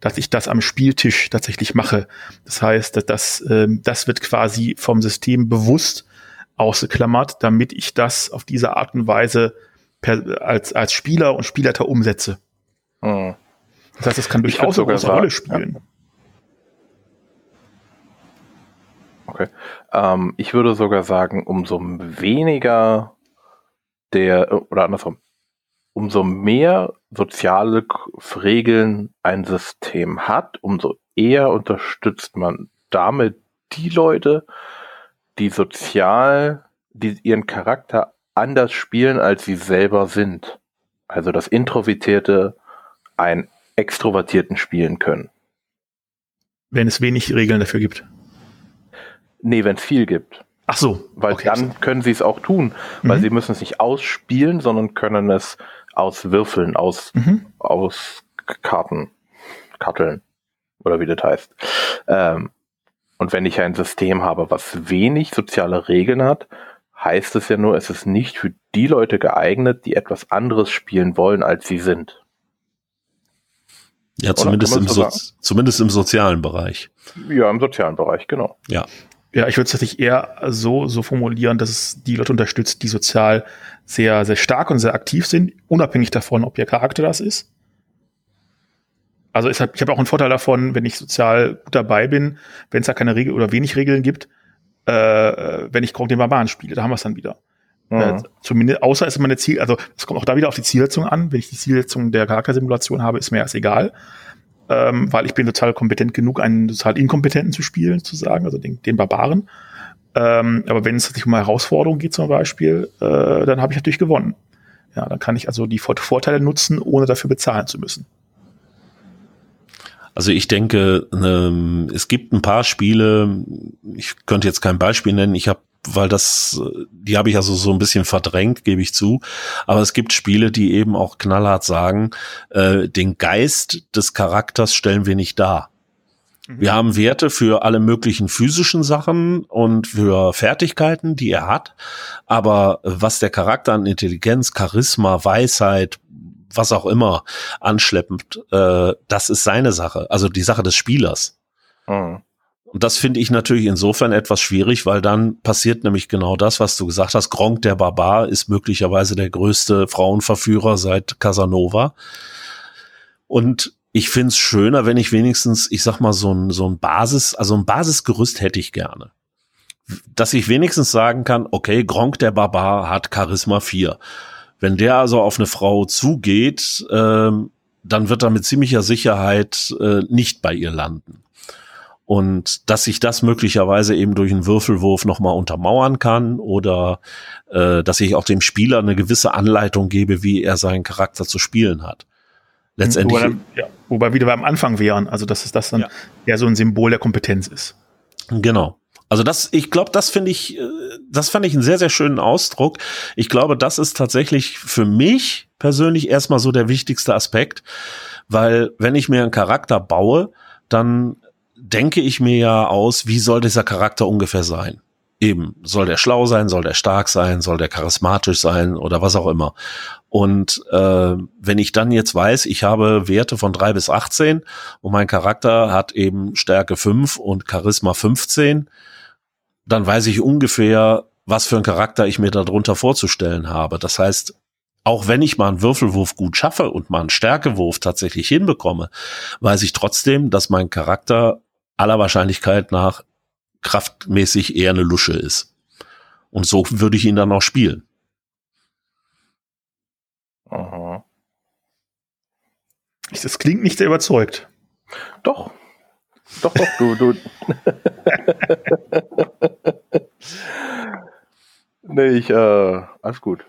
dass ich das am Spieltisch tatsächlich mache. Das heißt, dass das ähm, das wird quasi vom System bewusst ausgeklammert, damit ich das auf diese Art und Weise per, als, als Spieler und Spielleiter umsetze. Mhm. Das heißt, es kann durchaus eine große Rolle spielen. Ja. Okay. Ähm, ich würde sogar sagen, umso weniger der, oder andersrum, umso mehr soziale Regeln ein System hat, umso eher unterstützt man damit die Leute, die sozial, die ihren Charakter anders spielen, als sie selber sind. Also das Introvertierte einen Extrovertierten spielen können. Wenn es wenig Regeln dafür gibt. Nee, wenn es viel gibt. Ach so. Weil okay. dann können sie es auch tun, weil mhm. sie müssen es nicht ausspielen, sondern können es auswürfeln, aus, mhm. aus Karten, Karteln oder wie das heißt. Ähm, und wenn ich ein System habe, was wenig soziale Regeln hat, heißt es ja nur, es ist nicht für die Leute geeignet, die etwas anderes spielen wollen, als sie sind. Ja, zumindest im, so zumindest im sozialen Bereich. Ja, im sozialen Bereich, genau. Ja. Ja, ich würde es tatsächlich eher so, so formulieren, dass es die Leute unterstützt, die sozial sehr, sehr stark und sehr aktiv sind, unabhängig davon, ob ihr Charakter das ist. Also ich habe hab auch einen Vorteil davon, wenn ich sozial gut dabei bin, wenn es da keine Regel oder wenig Regeln gibt, äh, wenn ich Krog den Barbaren spiele, da haben wir es dann wieder. Mhm. Äh, zumindest, außer ist meine Ziel, also es kommt auch da wieder auf die Zielsetzung an. Wenn ich die Zielsetzung der Charaktersimulation habe, ist mir erst egal. ähm, weil ich bin total kompetent genug, einen total Inkompetenten zu spielen, zu sagen, also den, den Barbaren. Ähm, aber wenn es sich um eine Herausforderung geht zum Beispiel, äh, dann habe ich natürlich gewonnen. Ja, dann kann ich also die Vorteile nutzen, ohne dafür bezahlen zu müssen. Also ich denke, ähm, es gibt ein paar Spiele, ich könnte jetzt kein Beispiel nennen, ich habe weil das, die habe ich also so ein bisschen verdrängt, gebe ich zu. Aber es gibt Spiele, die eben auch knallhart sagen, äh, den Geist des Charakters stellen wir nicht dar. Mhm. Wir haben Werte für alle möglichen physischen Sachen und für Fertigkeiten, die er hat. Aber was der Charakter an Intelligenz, Charisma, Weisheit, was auch immer anschleppend, äh, das ist seine Sache. Also die Sache des Spielers. Mhm. Und das finde ich natürlich insofern etwas schwierig, weil dann passiert nämlich genau das, was du gesagt hast. Gronk der Barbar ist möglicherweise der größte Frauenverführer seit Casanova. Und ich finde es schöner, wenn ich wenigstens, ich sag mal, so ein, so ein Basis, also ein Basisgerüst hätte ich gerne. Dass ich wenigstens sagen kann, okay, Gronk der Barbar hat Charisma 4. Wenn der also auf eine Frau zugeht, ähm, dann wird er mit ziemlicher Sicherheit äh, nicht bei ihr landen und dass ich das möglicherweise eben durch einen Würfelwurf nochmal untermauern kann oder äh, dass ich auch dem Spieler eine gewisse Anleitung gebe, wie er seinen Charakter zu spielen hat. Letztendlich. Wobei, ja, wobei wieder beim Anfang wären, also dass es das dann ja. eher so ein Symbol der Kompetenz ist. Genau. Also das, ich glaube, das finde ich, äh, das fand ich einen sehr, sehr schönen Ausdruck. Ich glaube, das ist tatsächlich für mich persönlich erstmal so der wichtigste Aspekt, weil wenn ich mir einen Charakter baue, dann denke ich mir ja aus, wie soll dieser Charakter ungefähr sein? Eben, soll der schlau sein, soll der stark sein, soll der charismatisch sein oder was auch immer. Und äh, wenn ich dann jetzt weiß, ich habe Werte von drei bis 18 und mein Charakter hat eben Stärke 5 und Charisma 15, dann weiß ich ungefähr, was für ein Charakter ich mir darunter vorzustellen habe. Das heißt, auch wenn ich mal einen Würfelwurf gut schaffe und mal einen Stärkewurf tatsächlich hinbekomme, weiß ich trotzdem, dass mein Charakter aller Wahrscheinlichkeit nach kraftmäßig eher eine Lusche ist. Und so würde ich ihn dann auch spielen. Aha. Das klingt nicht sehr überzeugt. Doch. Doch, doch, du, du. nee, ich, äh, alles gut.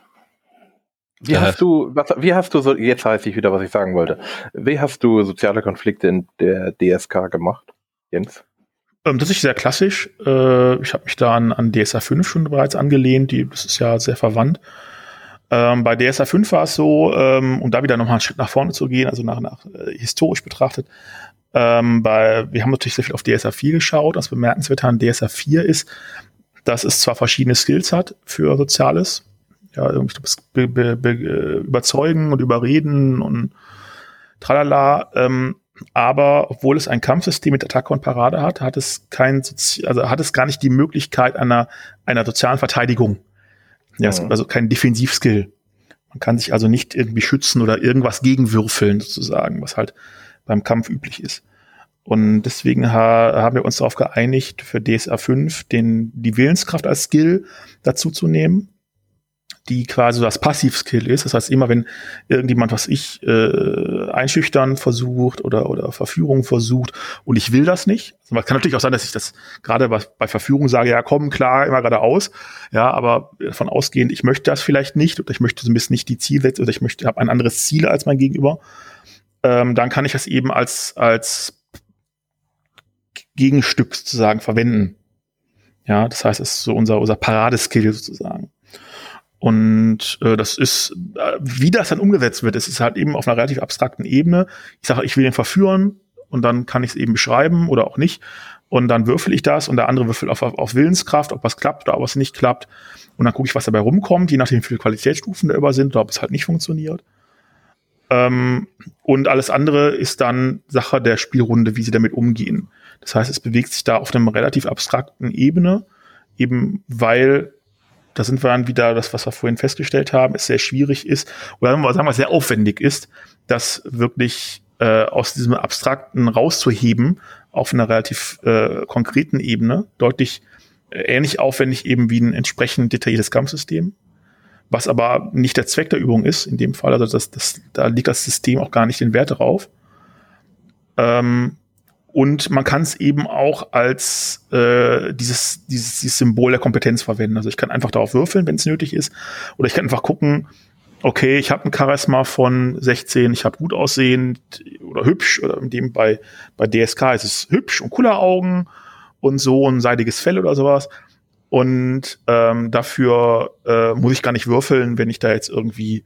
Wie ja. hast du, was, wie hast du so, jetzt weiß ich wieder, was ich sagen wollte. Wie hast du soziale Konflikte in der DSK gemacht? Jens? Ähm, das ist sehr klassisch. Äh, ich habe mich da an, an DSA 5 schon bereits angelehnt. Die, das ist ja sehr verwandt. Ähm, bei DSA 5 war es so, ähm, um da wieder nochmal einen Schritt nach vorne zu gehen, also nach, nach äh, historisch betrachtet, ähm, bei, wir haben natürlich sehr viel auf DSA 4 geschaut. Das bemerkenswerte an DSA 4 ist, dass es zwar verschiedene Skills hat für Soziales, ja, irgendwie be, be, be, überzeugen und überreden und tralala, ähm, aber obwohl es ein Kampfsystem mit Attacke und Parade hat, hat es kein, Sozi also hat es gar nicht die Möglichkeit einer, einer sozialen Verteidigung. Ja, mhm. also kein Defensivskill. Man kann sich also nicht irgendwie schützen oder irgendwas gegenwürfeln sozusagen, was halt beim Kampf üblich ist. Und deswegen ha haben wir uns darauf geeinigt, für DSA 5 den, die Willenskraft als Skill dazu zu nehmen die quasi das Passivskill ist. Das heißt, immer wenn irgendjemand, was ich, äh, einschüchtern versucht oder, oder Verführung versucht und ich will das nicht. Also kann natürlich auch sein, dass ich das gerade bei, Verführung sage, ja komm, klar, immer geradeaus. Ja, aber davon ausgehend, ich möchte das vielleicht nicht oder ich möchte zumindest nicht die Zielsätze oder ich möchte, habe ein anderes Ziel als mein Gegenüber. Ähm, dann kann ich das eben als, als Gegenstück sozusagen verwenden. Ja, das heißt, es ist so unser, unser Paradeskill sozusagen. Und äh, das ist, äh, wie das dann umgesetzt wird, es ist halt eben auf einer relativ abstrakten Ebene. Ich sage, ich will ihn verführen und dann kann ich es eben beschreiben oder auch nicht. Und dann würfel ich das und der andere würfelt auf, auf Willenskraft, ob was klappt oder ob es nicht klappt. Und dann gucke ich, was dabei rumkommt, je nachdem, wie viele Qualitätsstufen da über sind oder ob es halt nicht funktioniert. Ähm, und alles andere ist dann Sache der Spielrunde, wie sie damit umgehen. Das heißt, es bewegt sich da auf einem relativ abstrakten Ebene, eben weil da sind wir dann wieder das, was wir vorhin festgestellt haben, es sehr schwierig ist, oder sagen wir, sehr aufwendig ist, das wirklich äh, aus diesem Abstrakten rauszuheben auf einer relativ äh, konkreten Ebene, deutlich äh, ähnlich aufwendig eben wie ein entsprechend detailliertes Kampfsystem, was aber nicht der Zweck der Übung ist in dem Fall, also das, das, da liegt das System auch gar nicht den Wert darauf. Ähm, und man kann es eben auch als äh, dieses, dieses, dieses Symbol der Kompetenz verwenden. Also ich kann einfach darauf würfeln, wenn es nötig ist. Oder ich kann einfach gucken, okay, ich habe ein Charisma von 16, ich habe gut aussehend oder hübsch, oder in dem bei, bei DSK ist es hübsch und cooler Augen und so ein seidiges Fell oder sowas. Und ähm, dafür äh, muss ich gar nicht würfeln, wenn ich da jetzt irgendwie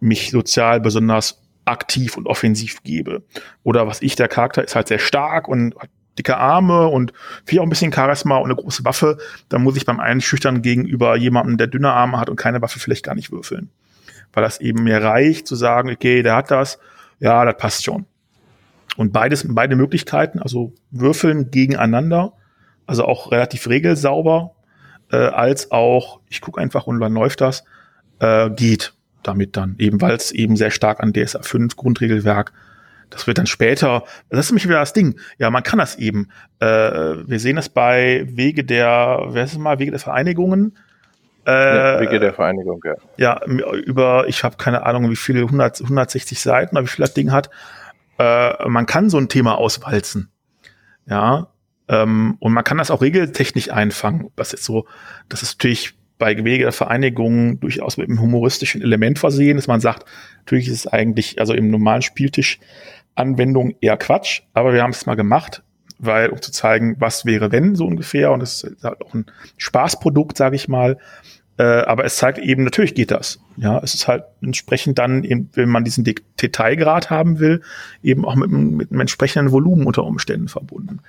mich sozial besonders aktiv und offensiv gebe. Oder was ich, der Charakter ist halt sehr stark und hat dicke Arme und viel auch ein bisschen Charisma und eine große Waffe. Da muss ich beim Einschüchtern gegenüber jemandem, der dünne Arme hat und keine Waffe, vielleicht gar nicht würfeln. Weil das eben mir reicht zu sagen, okay, der hat das, ja, das passt schon. Und beides, beide Möglichkeiten, also würfeln gegeneinander, also auch relativ regelsauber, äh, als auch, ich gucke einfach und wann läuft das, äh, geht damit dann, eben weil es eben sehr stark an DSA 5 Grundregelwerk das wird dann später, das ist nämlich wieder das Ding. Ja, man kann das eben. Äh, wir sehen das bei Wege der, wer ist es mal, Wege der Vereinigungen. Äh, ja, Wege der Vereinigung, ja. Ja, über, ich habe keine Ahnung, wie viele, 100, 160 Seiten oder wie viel das Ding hat. Äh, man kann so ein Thema auswalzen. Ja, ähm, und man kann das auch regeltechnisch einfangen. Das ist so, das ist natürlich bei Wege der Vereinigung durchaus mit einem humoristischen Element versehen, dass man sagt, natürlich ist es eigentlich, also im normalen Spieltisch Anwendung eher Quatsch, aber wir haben es mal gemacht, weil um zu zeigen, was wäre wenn so ungefähr und es ist halt auch ein Spaßprodukt, sage ich mal. Äh, aber es zeigt eben, natürlich geht das. Ja, es ist halt entsprechend dann, eben, wenn man diesen De Detailgrad haben will, eben auch mit, mit einem entsprechenden Volumen unter Umständen verbunden.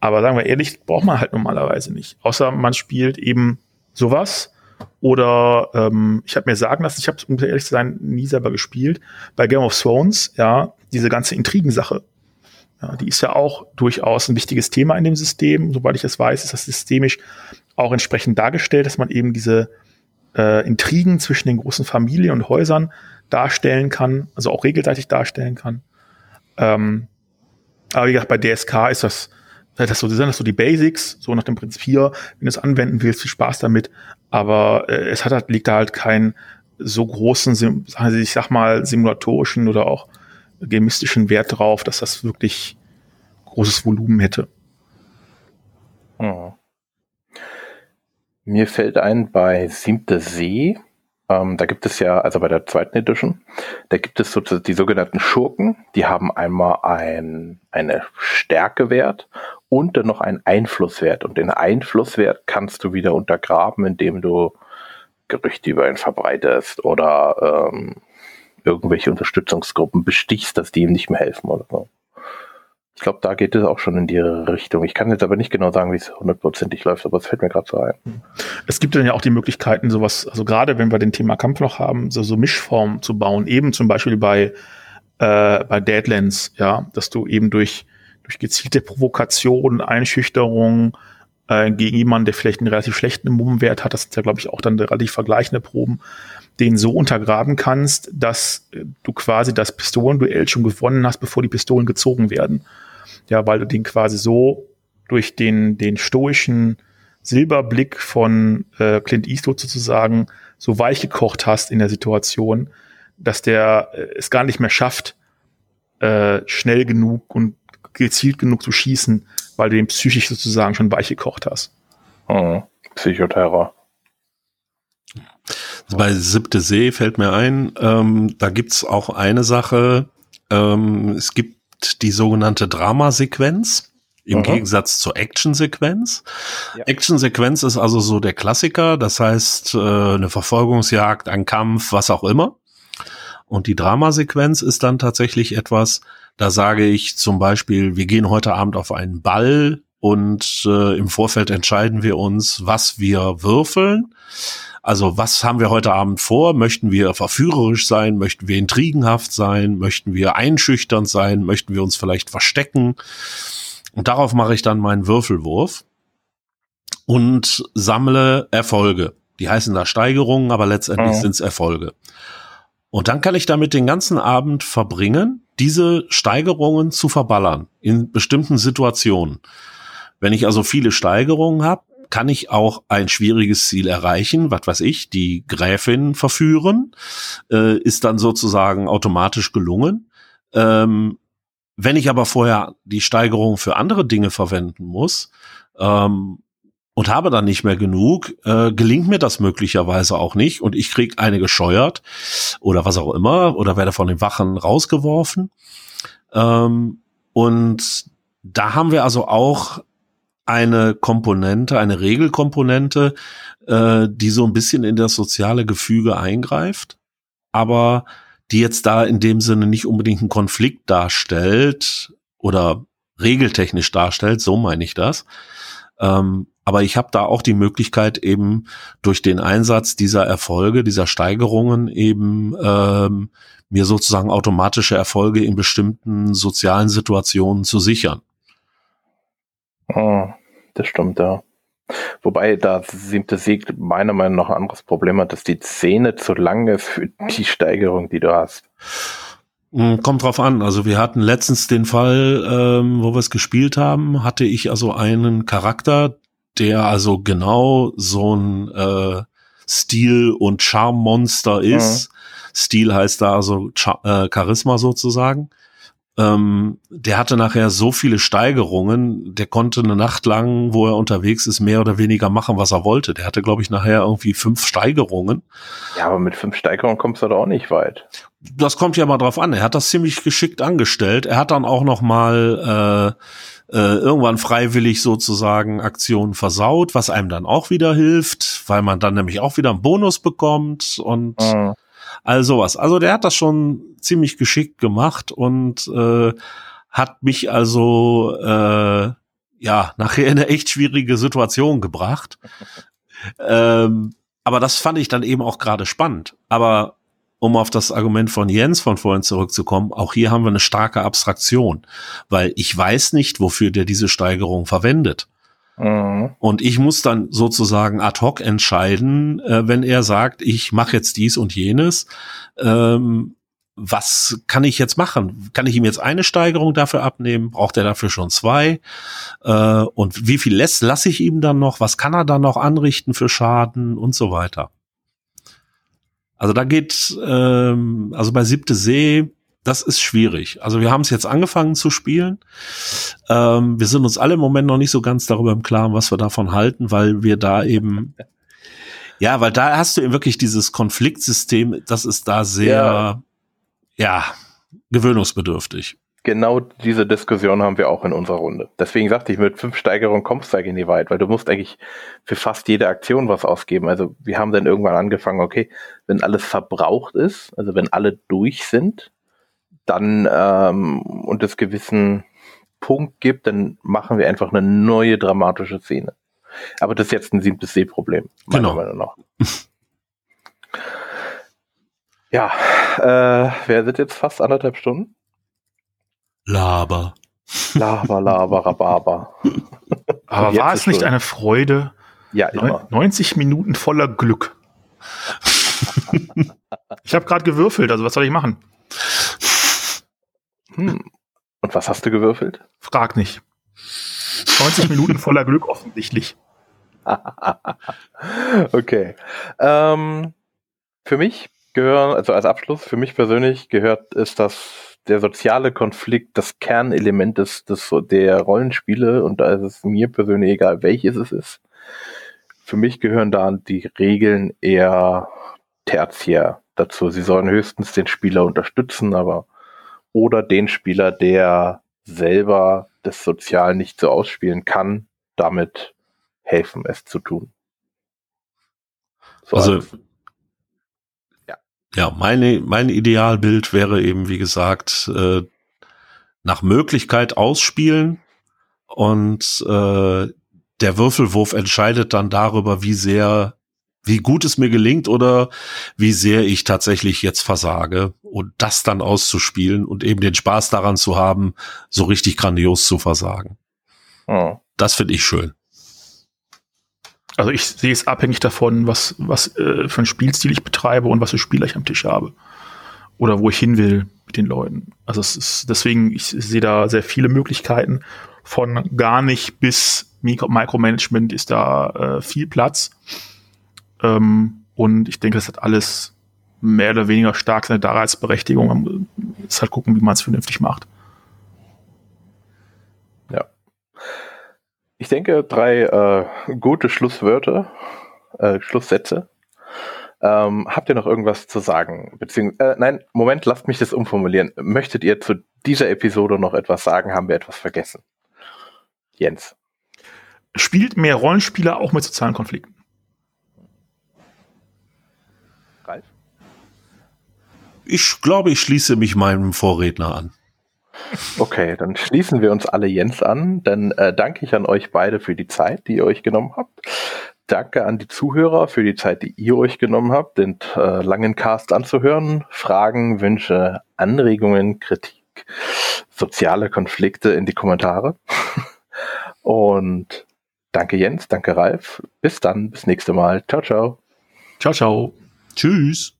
Aber sagen wir ehrlich, braucht man halt normalerweise nicht. Außer man spielt eben sowas oder ähm, ich habe mir sagen lassen, ich habe um ehrlich zu sein nie selber gespielt. Bei Game of Thrones, ja, diese ganze Intrigensache, ja, die ist ja auch durchaus ein wichtiges Thema in dem System. Soweit ich das weiß, ist das systemisch auch entsprechend dargestellt, dass man eben diese äh, Intrigen zwischen den großen Familien und Häusern darstellen kann, also auch regelseitig darstellen kann. Ähm, aber wie gesagt, bei DSK ist das das so, sind das so die Basics, so nach dem Prinzip hier, wenn du es anwenden willst, viel Spaß damit. Aber äh, es hat halt, liegt da halt keinen so großen, also ich sag mal, simulatorischen oder auch gemistischen Wert drauf, dass das wirklich großes Volumen hätte. Hm. Mir fällt ein, bei Siebte See ähm, da gibt es ja, also bei der zweiten Edition, da gibt es sozusagen die sogenannten Schurken, die haben einmal ein, eine Stärkewert und dann noch einen Einflusswert. Und den Einflusswert kannst du wieder untergraben, indem du Gerüchte über ihn verbreitest oder ähm, irgendwelche Unterstützungsgruppen bestichst, dass die ihm nicht mehr helfen oder so. Ich glaube, da geht es auch schon in die Richtung. Ich kann jetzt aber nicht genau sagen, wie es hundertprozentig läuft, aber es fällt mir gerade so ein. Es gibt dann ja auch die Möglichkeiten, sowas, also gerade wenn wir den Thema Kampf noch haben, so, so Mischformen zu bauen, eben zum Beispiel bei, äh, bei Deadlands, ja, dass du eben durch, durch gezielte Provokation, Einschüchterung äh, gegen jemanden, der vielleicht einen relativ schlechten Mummenwert hat, das sind ja, glaube ich, auch dann relativ vergleichende Proben, den so untergraben kannst, dass du quasi das Pistolenduell schon gewonnen hast, bevor die Pistolen gezogen werden. Ja, weil du den quasi so durch den, den stoischen Silberblick von äh, Clint Eastwood sozusagen so weich gekocht hast in der Situation, dass der äh, es gar nicht mehr schafft, äh, schnell genug und gezielt genug zu schießen, weil du den psychisch sozusagen schon weich gekocht hast. Oh, Psychoterror. Also bei Siebte See fällt mir ein, ähm, da gibt's auch eine Sache, ähm, es gibt die sogenannte Dramasequenz. Im Aha. Gegensatz zur Action-Sequenz. Ja. Action-Sequenz ist also so der Klassiker, das heißt äh, eine Verfolgungsjagd, ein Kampf, was auch immer. Und die Dramasequenz ist dann tatsächlich etwas, da sage ich zum Beispiel, wir gehen heute Abend auf einen Ball und äh, im Vorfeld entscheiden wir uns, was wir würfeln. Also was haben wir heute Abend vor? Möchten wir verführerisch sein? Möchten wir intrigenhaft sein? Möchten wir einschüchternd sein? Möchten wir uns vielleicht verstecken? Und darauf mache ich dann meinen Würfelwurf und sammle Erfolge. Die heißen da Steigerungen, aber letztendlich mhm. sind es Erfolge. Und dann kann ich damit den ganzen Abend verbringen, diese Steigerungen zu verballern in bestimmten Situationen. Wenn ich also viele Steigerungen habe, kann ich auch ein schwieriges Ziel erreichen, was weiß ich, die Gräfin verführen, äh, ist dann sozusagen automatisch gelungen. Ähm, wenn ich aber vorher die Steigerung für andere Dinge verwenden muss, ähm, und habe dann nicht mehr genug, äh, gelingt mir das möglicherweise auch nicht und ich krieg eine gescheuert oder was auch immer oder werde von den Wachen rausgeworfen. Ähm, und da haben wir also auch eine Komponente, eine Regelkomponente, äh, die so ein bisschen in das soziale Gefüge eingreift, aber die jetzt da in dem Sinne nicht unbedingt einen Konflikt darstellt oder regeltechnisch darstellt, so meine ich das. Ähm, aber ich habe da auch die Möglichkeit eben durch den Einsatz dieser Erfolge, dieser Steigerungen eben ähm, mir sozusagen automatische Erfolge in bestimmten sozialen Situationen zu sichern. Oh, das stimmt, ja. Wobei da siebte Sieg meiner Meinung nach ein anderes Problem hat, dass die Szene zu lang ist für die Steigerung, die du hast. Hm, kommt drauf an. Also wir hatten letztens den Fall, ähm, wo wir es gespielt haben, hatte ich also einen Charakter, der also genau so ein äh, Stil- und Charmmonster ist. Mhm. Stil heißt da also Char äh, Charisma sozusagen. Ähm, der hatte nachher so viele Steigerungen, der konnte eine Nacht lang, wo er unterwegs ist, mehr oder weniger machen, was er wollte. Der hatte, glaube ich, nachher irgendwie fünf Steigerungen. Ja, aber mit fünf Steigerungen kommst du doch auch nicht weit. Das kommt ja mal drauf an. Er hat das ziemlich geschickt angestellt. Er hat dann auch noch mal äh, äh, irgendwann freiwillig sozusagen Aktionen versaut, was einem dann auch wieder hilft, weil man dann nämlich auch wieder einen Bonus bekommt und mhm. All sowas. Also der hat das schon ziemlich geschickt gemacht und äh, hat mich also äh, ja nachher in eine echt schwierige Situation gebracht. ähm, aber das fand ich dann eben auch gerade spannend. Aber um auf das Argument von Jens von vorhin zurückzukommen, auch hier haben wir eine starke Abstraktion, weil ich weiß nicht, wofür der diese Steigerung verwendet. Mhm. Und ich muss dann sozusagen ad hoc entscheiden, äh, wenn er sagt, ich mache jetzt dies und jenes, ähm, was kann ich jetzt machen? Kann ich ihm jetzt eine Steigerung dafür abnehmen? Braucht er dafür schon zwei? Äh, und wie viel lässt lasse ich ihm dann noch? Was kann er dann noch anrichten für Schaden und so weiter? Also da geht, ähm, also bei siebte See, das ist schwierig. Also wir haben es jetzt angefangen zu spielen. Ähm, wir sind uns alle im Moment noch nicht so ganz darüber im Klaren, was wir davon halten, weil wir da eben, ja, weil da hast du eben wirklich dieses Konfliktsystem, das ist da sehr, ja, ja gewöhnungsbedürftig genau diese Diskussion haben wir auch in unserer Runde. Deswegen sagte ich, mit fünf Steigerungen kommst du eigentlich nie weit, weil du musst eigentlich für fast jede Aktion was ausgeben. Also wir haben dann irgendwann angefangen, okay, wenn alles verbraucht ist, also wenn alle durch sind, dann ähm, und es gewissen Punkt gibt, dann machen wir einfach eine neue dramatische Szene. Aber das ist jetzt ein siebtes See-Problem, meiner genau. Meinung nach. ja, äh, wir sind jetzt fast anderthalb Stunden. Laber. Laber, Laber, Rhabarber. Aber war es nicht eine Freude? Ja, immer. 90 Minuten voller Glück. ich habe gerade gewürfelt, also was soll ich machen? Hm. Und was hast du gewürfelt? Frag nicht. 90 Minuten voller Glück offensichtlich. okay. Ähm, für mich gehören, also als Abschluss, für mich persönlich gehört ist das der soziale Konflikt das Kernelement des, des, der Rollenspiele und da ist es mir persönlich egal, welches es ist. Für mich gehören da die Regeln eher tertiär dazu. Sie sollen höchstens den Spieler unterstützen, aber oder den Spieler, der selber das Sozial nicht so ausspielen kann, damit helfen, es zu tun. So also ja, meine, mein Idealbild wäre eben, wie gesagt, äh, nach Möglichkeit ausspielen und äh, der Würfelwurf entscheidet dann darüber, wie sehr, wie gut es mir gelingt oder wie sehr ich tatsächlich jetzt versage und das dann auszuspielen und eben den Spaß daran zu haben, so richtig grandios zu versagen. Oh. Das finde ich schön. Also ich sehe es abhängig davon, was, was äh, für ein Spielstil ich betreibe und was für Spieler ich am Tisch habe. Oder wo ich hin will mit den Leuten. Also es ist deswegen, ich sehe da sehr viele Möglichkeiten. Von gar nicht bis Mikro Micromanagement ist da äh, viel Platz. Ähm, und ich denke, es hat alles mehr oder weniger stark seine Daseinsberechtigung. Man muss halt gucken, wie man es vernünftig macht. Ja. Ich denke, drei äh, gute Schlusswörter, äh, Schlusssätze. Ähm, habt ihr noch irgendwas zu sagen? Beziehungsweise, äh, nein, Moment, lasst mich das umformulieren. Möchtet ihr zu dieser Episode noch etwas sagen? Haben wir etwas vergessen? Jens. Spielt mehr Rollenspieler auch mit sozialen Konflikten? Ich glaube, ich schließe mich meinem Vorredner an. Okay, dann schließen wir uns alle Jens an. Dann äh, danke ich an euch beide für die Zeit, die ihr euch genommen habt. Danke an die Zuhörer für die Zeit, die ihr euch genommen habt, den äh, langen Cast anzuhören. Fragen, Wünsche, Anregungen, Kritik, soziale Konflikte in die Kommentare. Und danke Jens, danke Ralf. Bis dann, bis nächste Mal. Ciao, ciao. Ciao, ciao. Tschüss.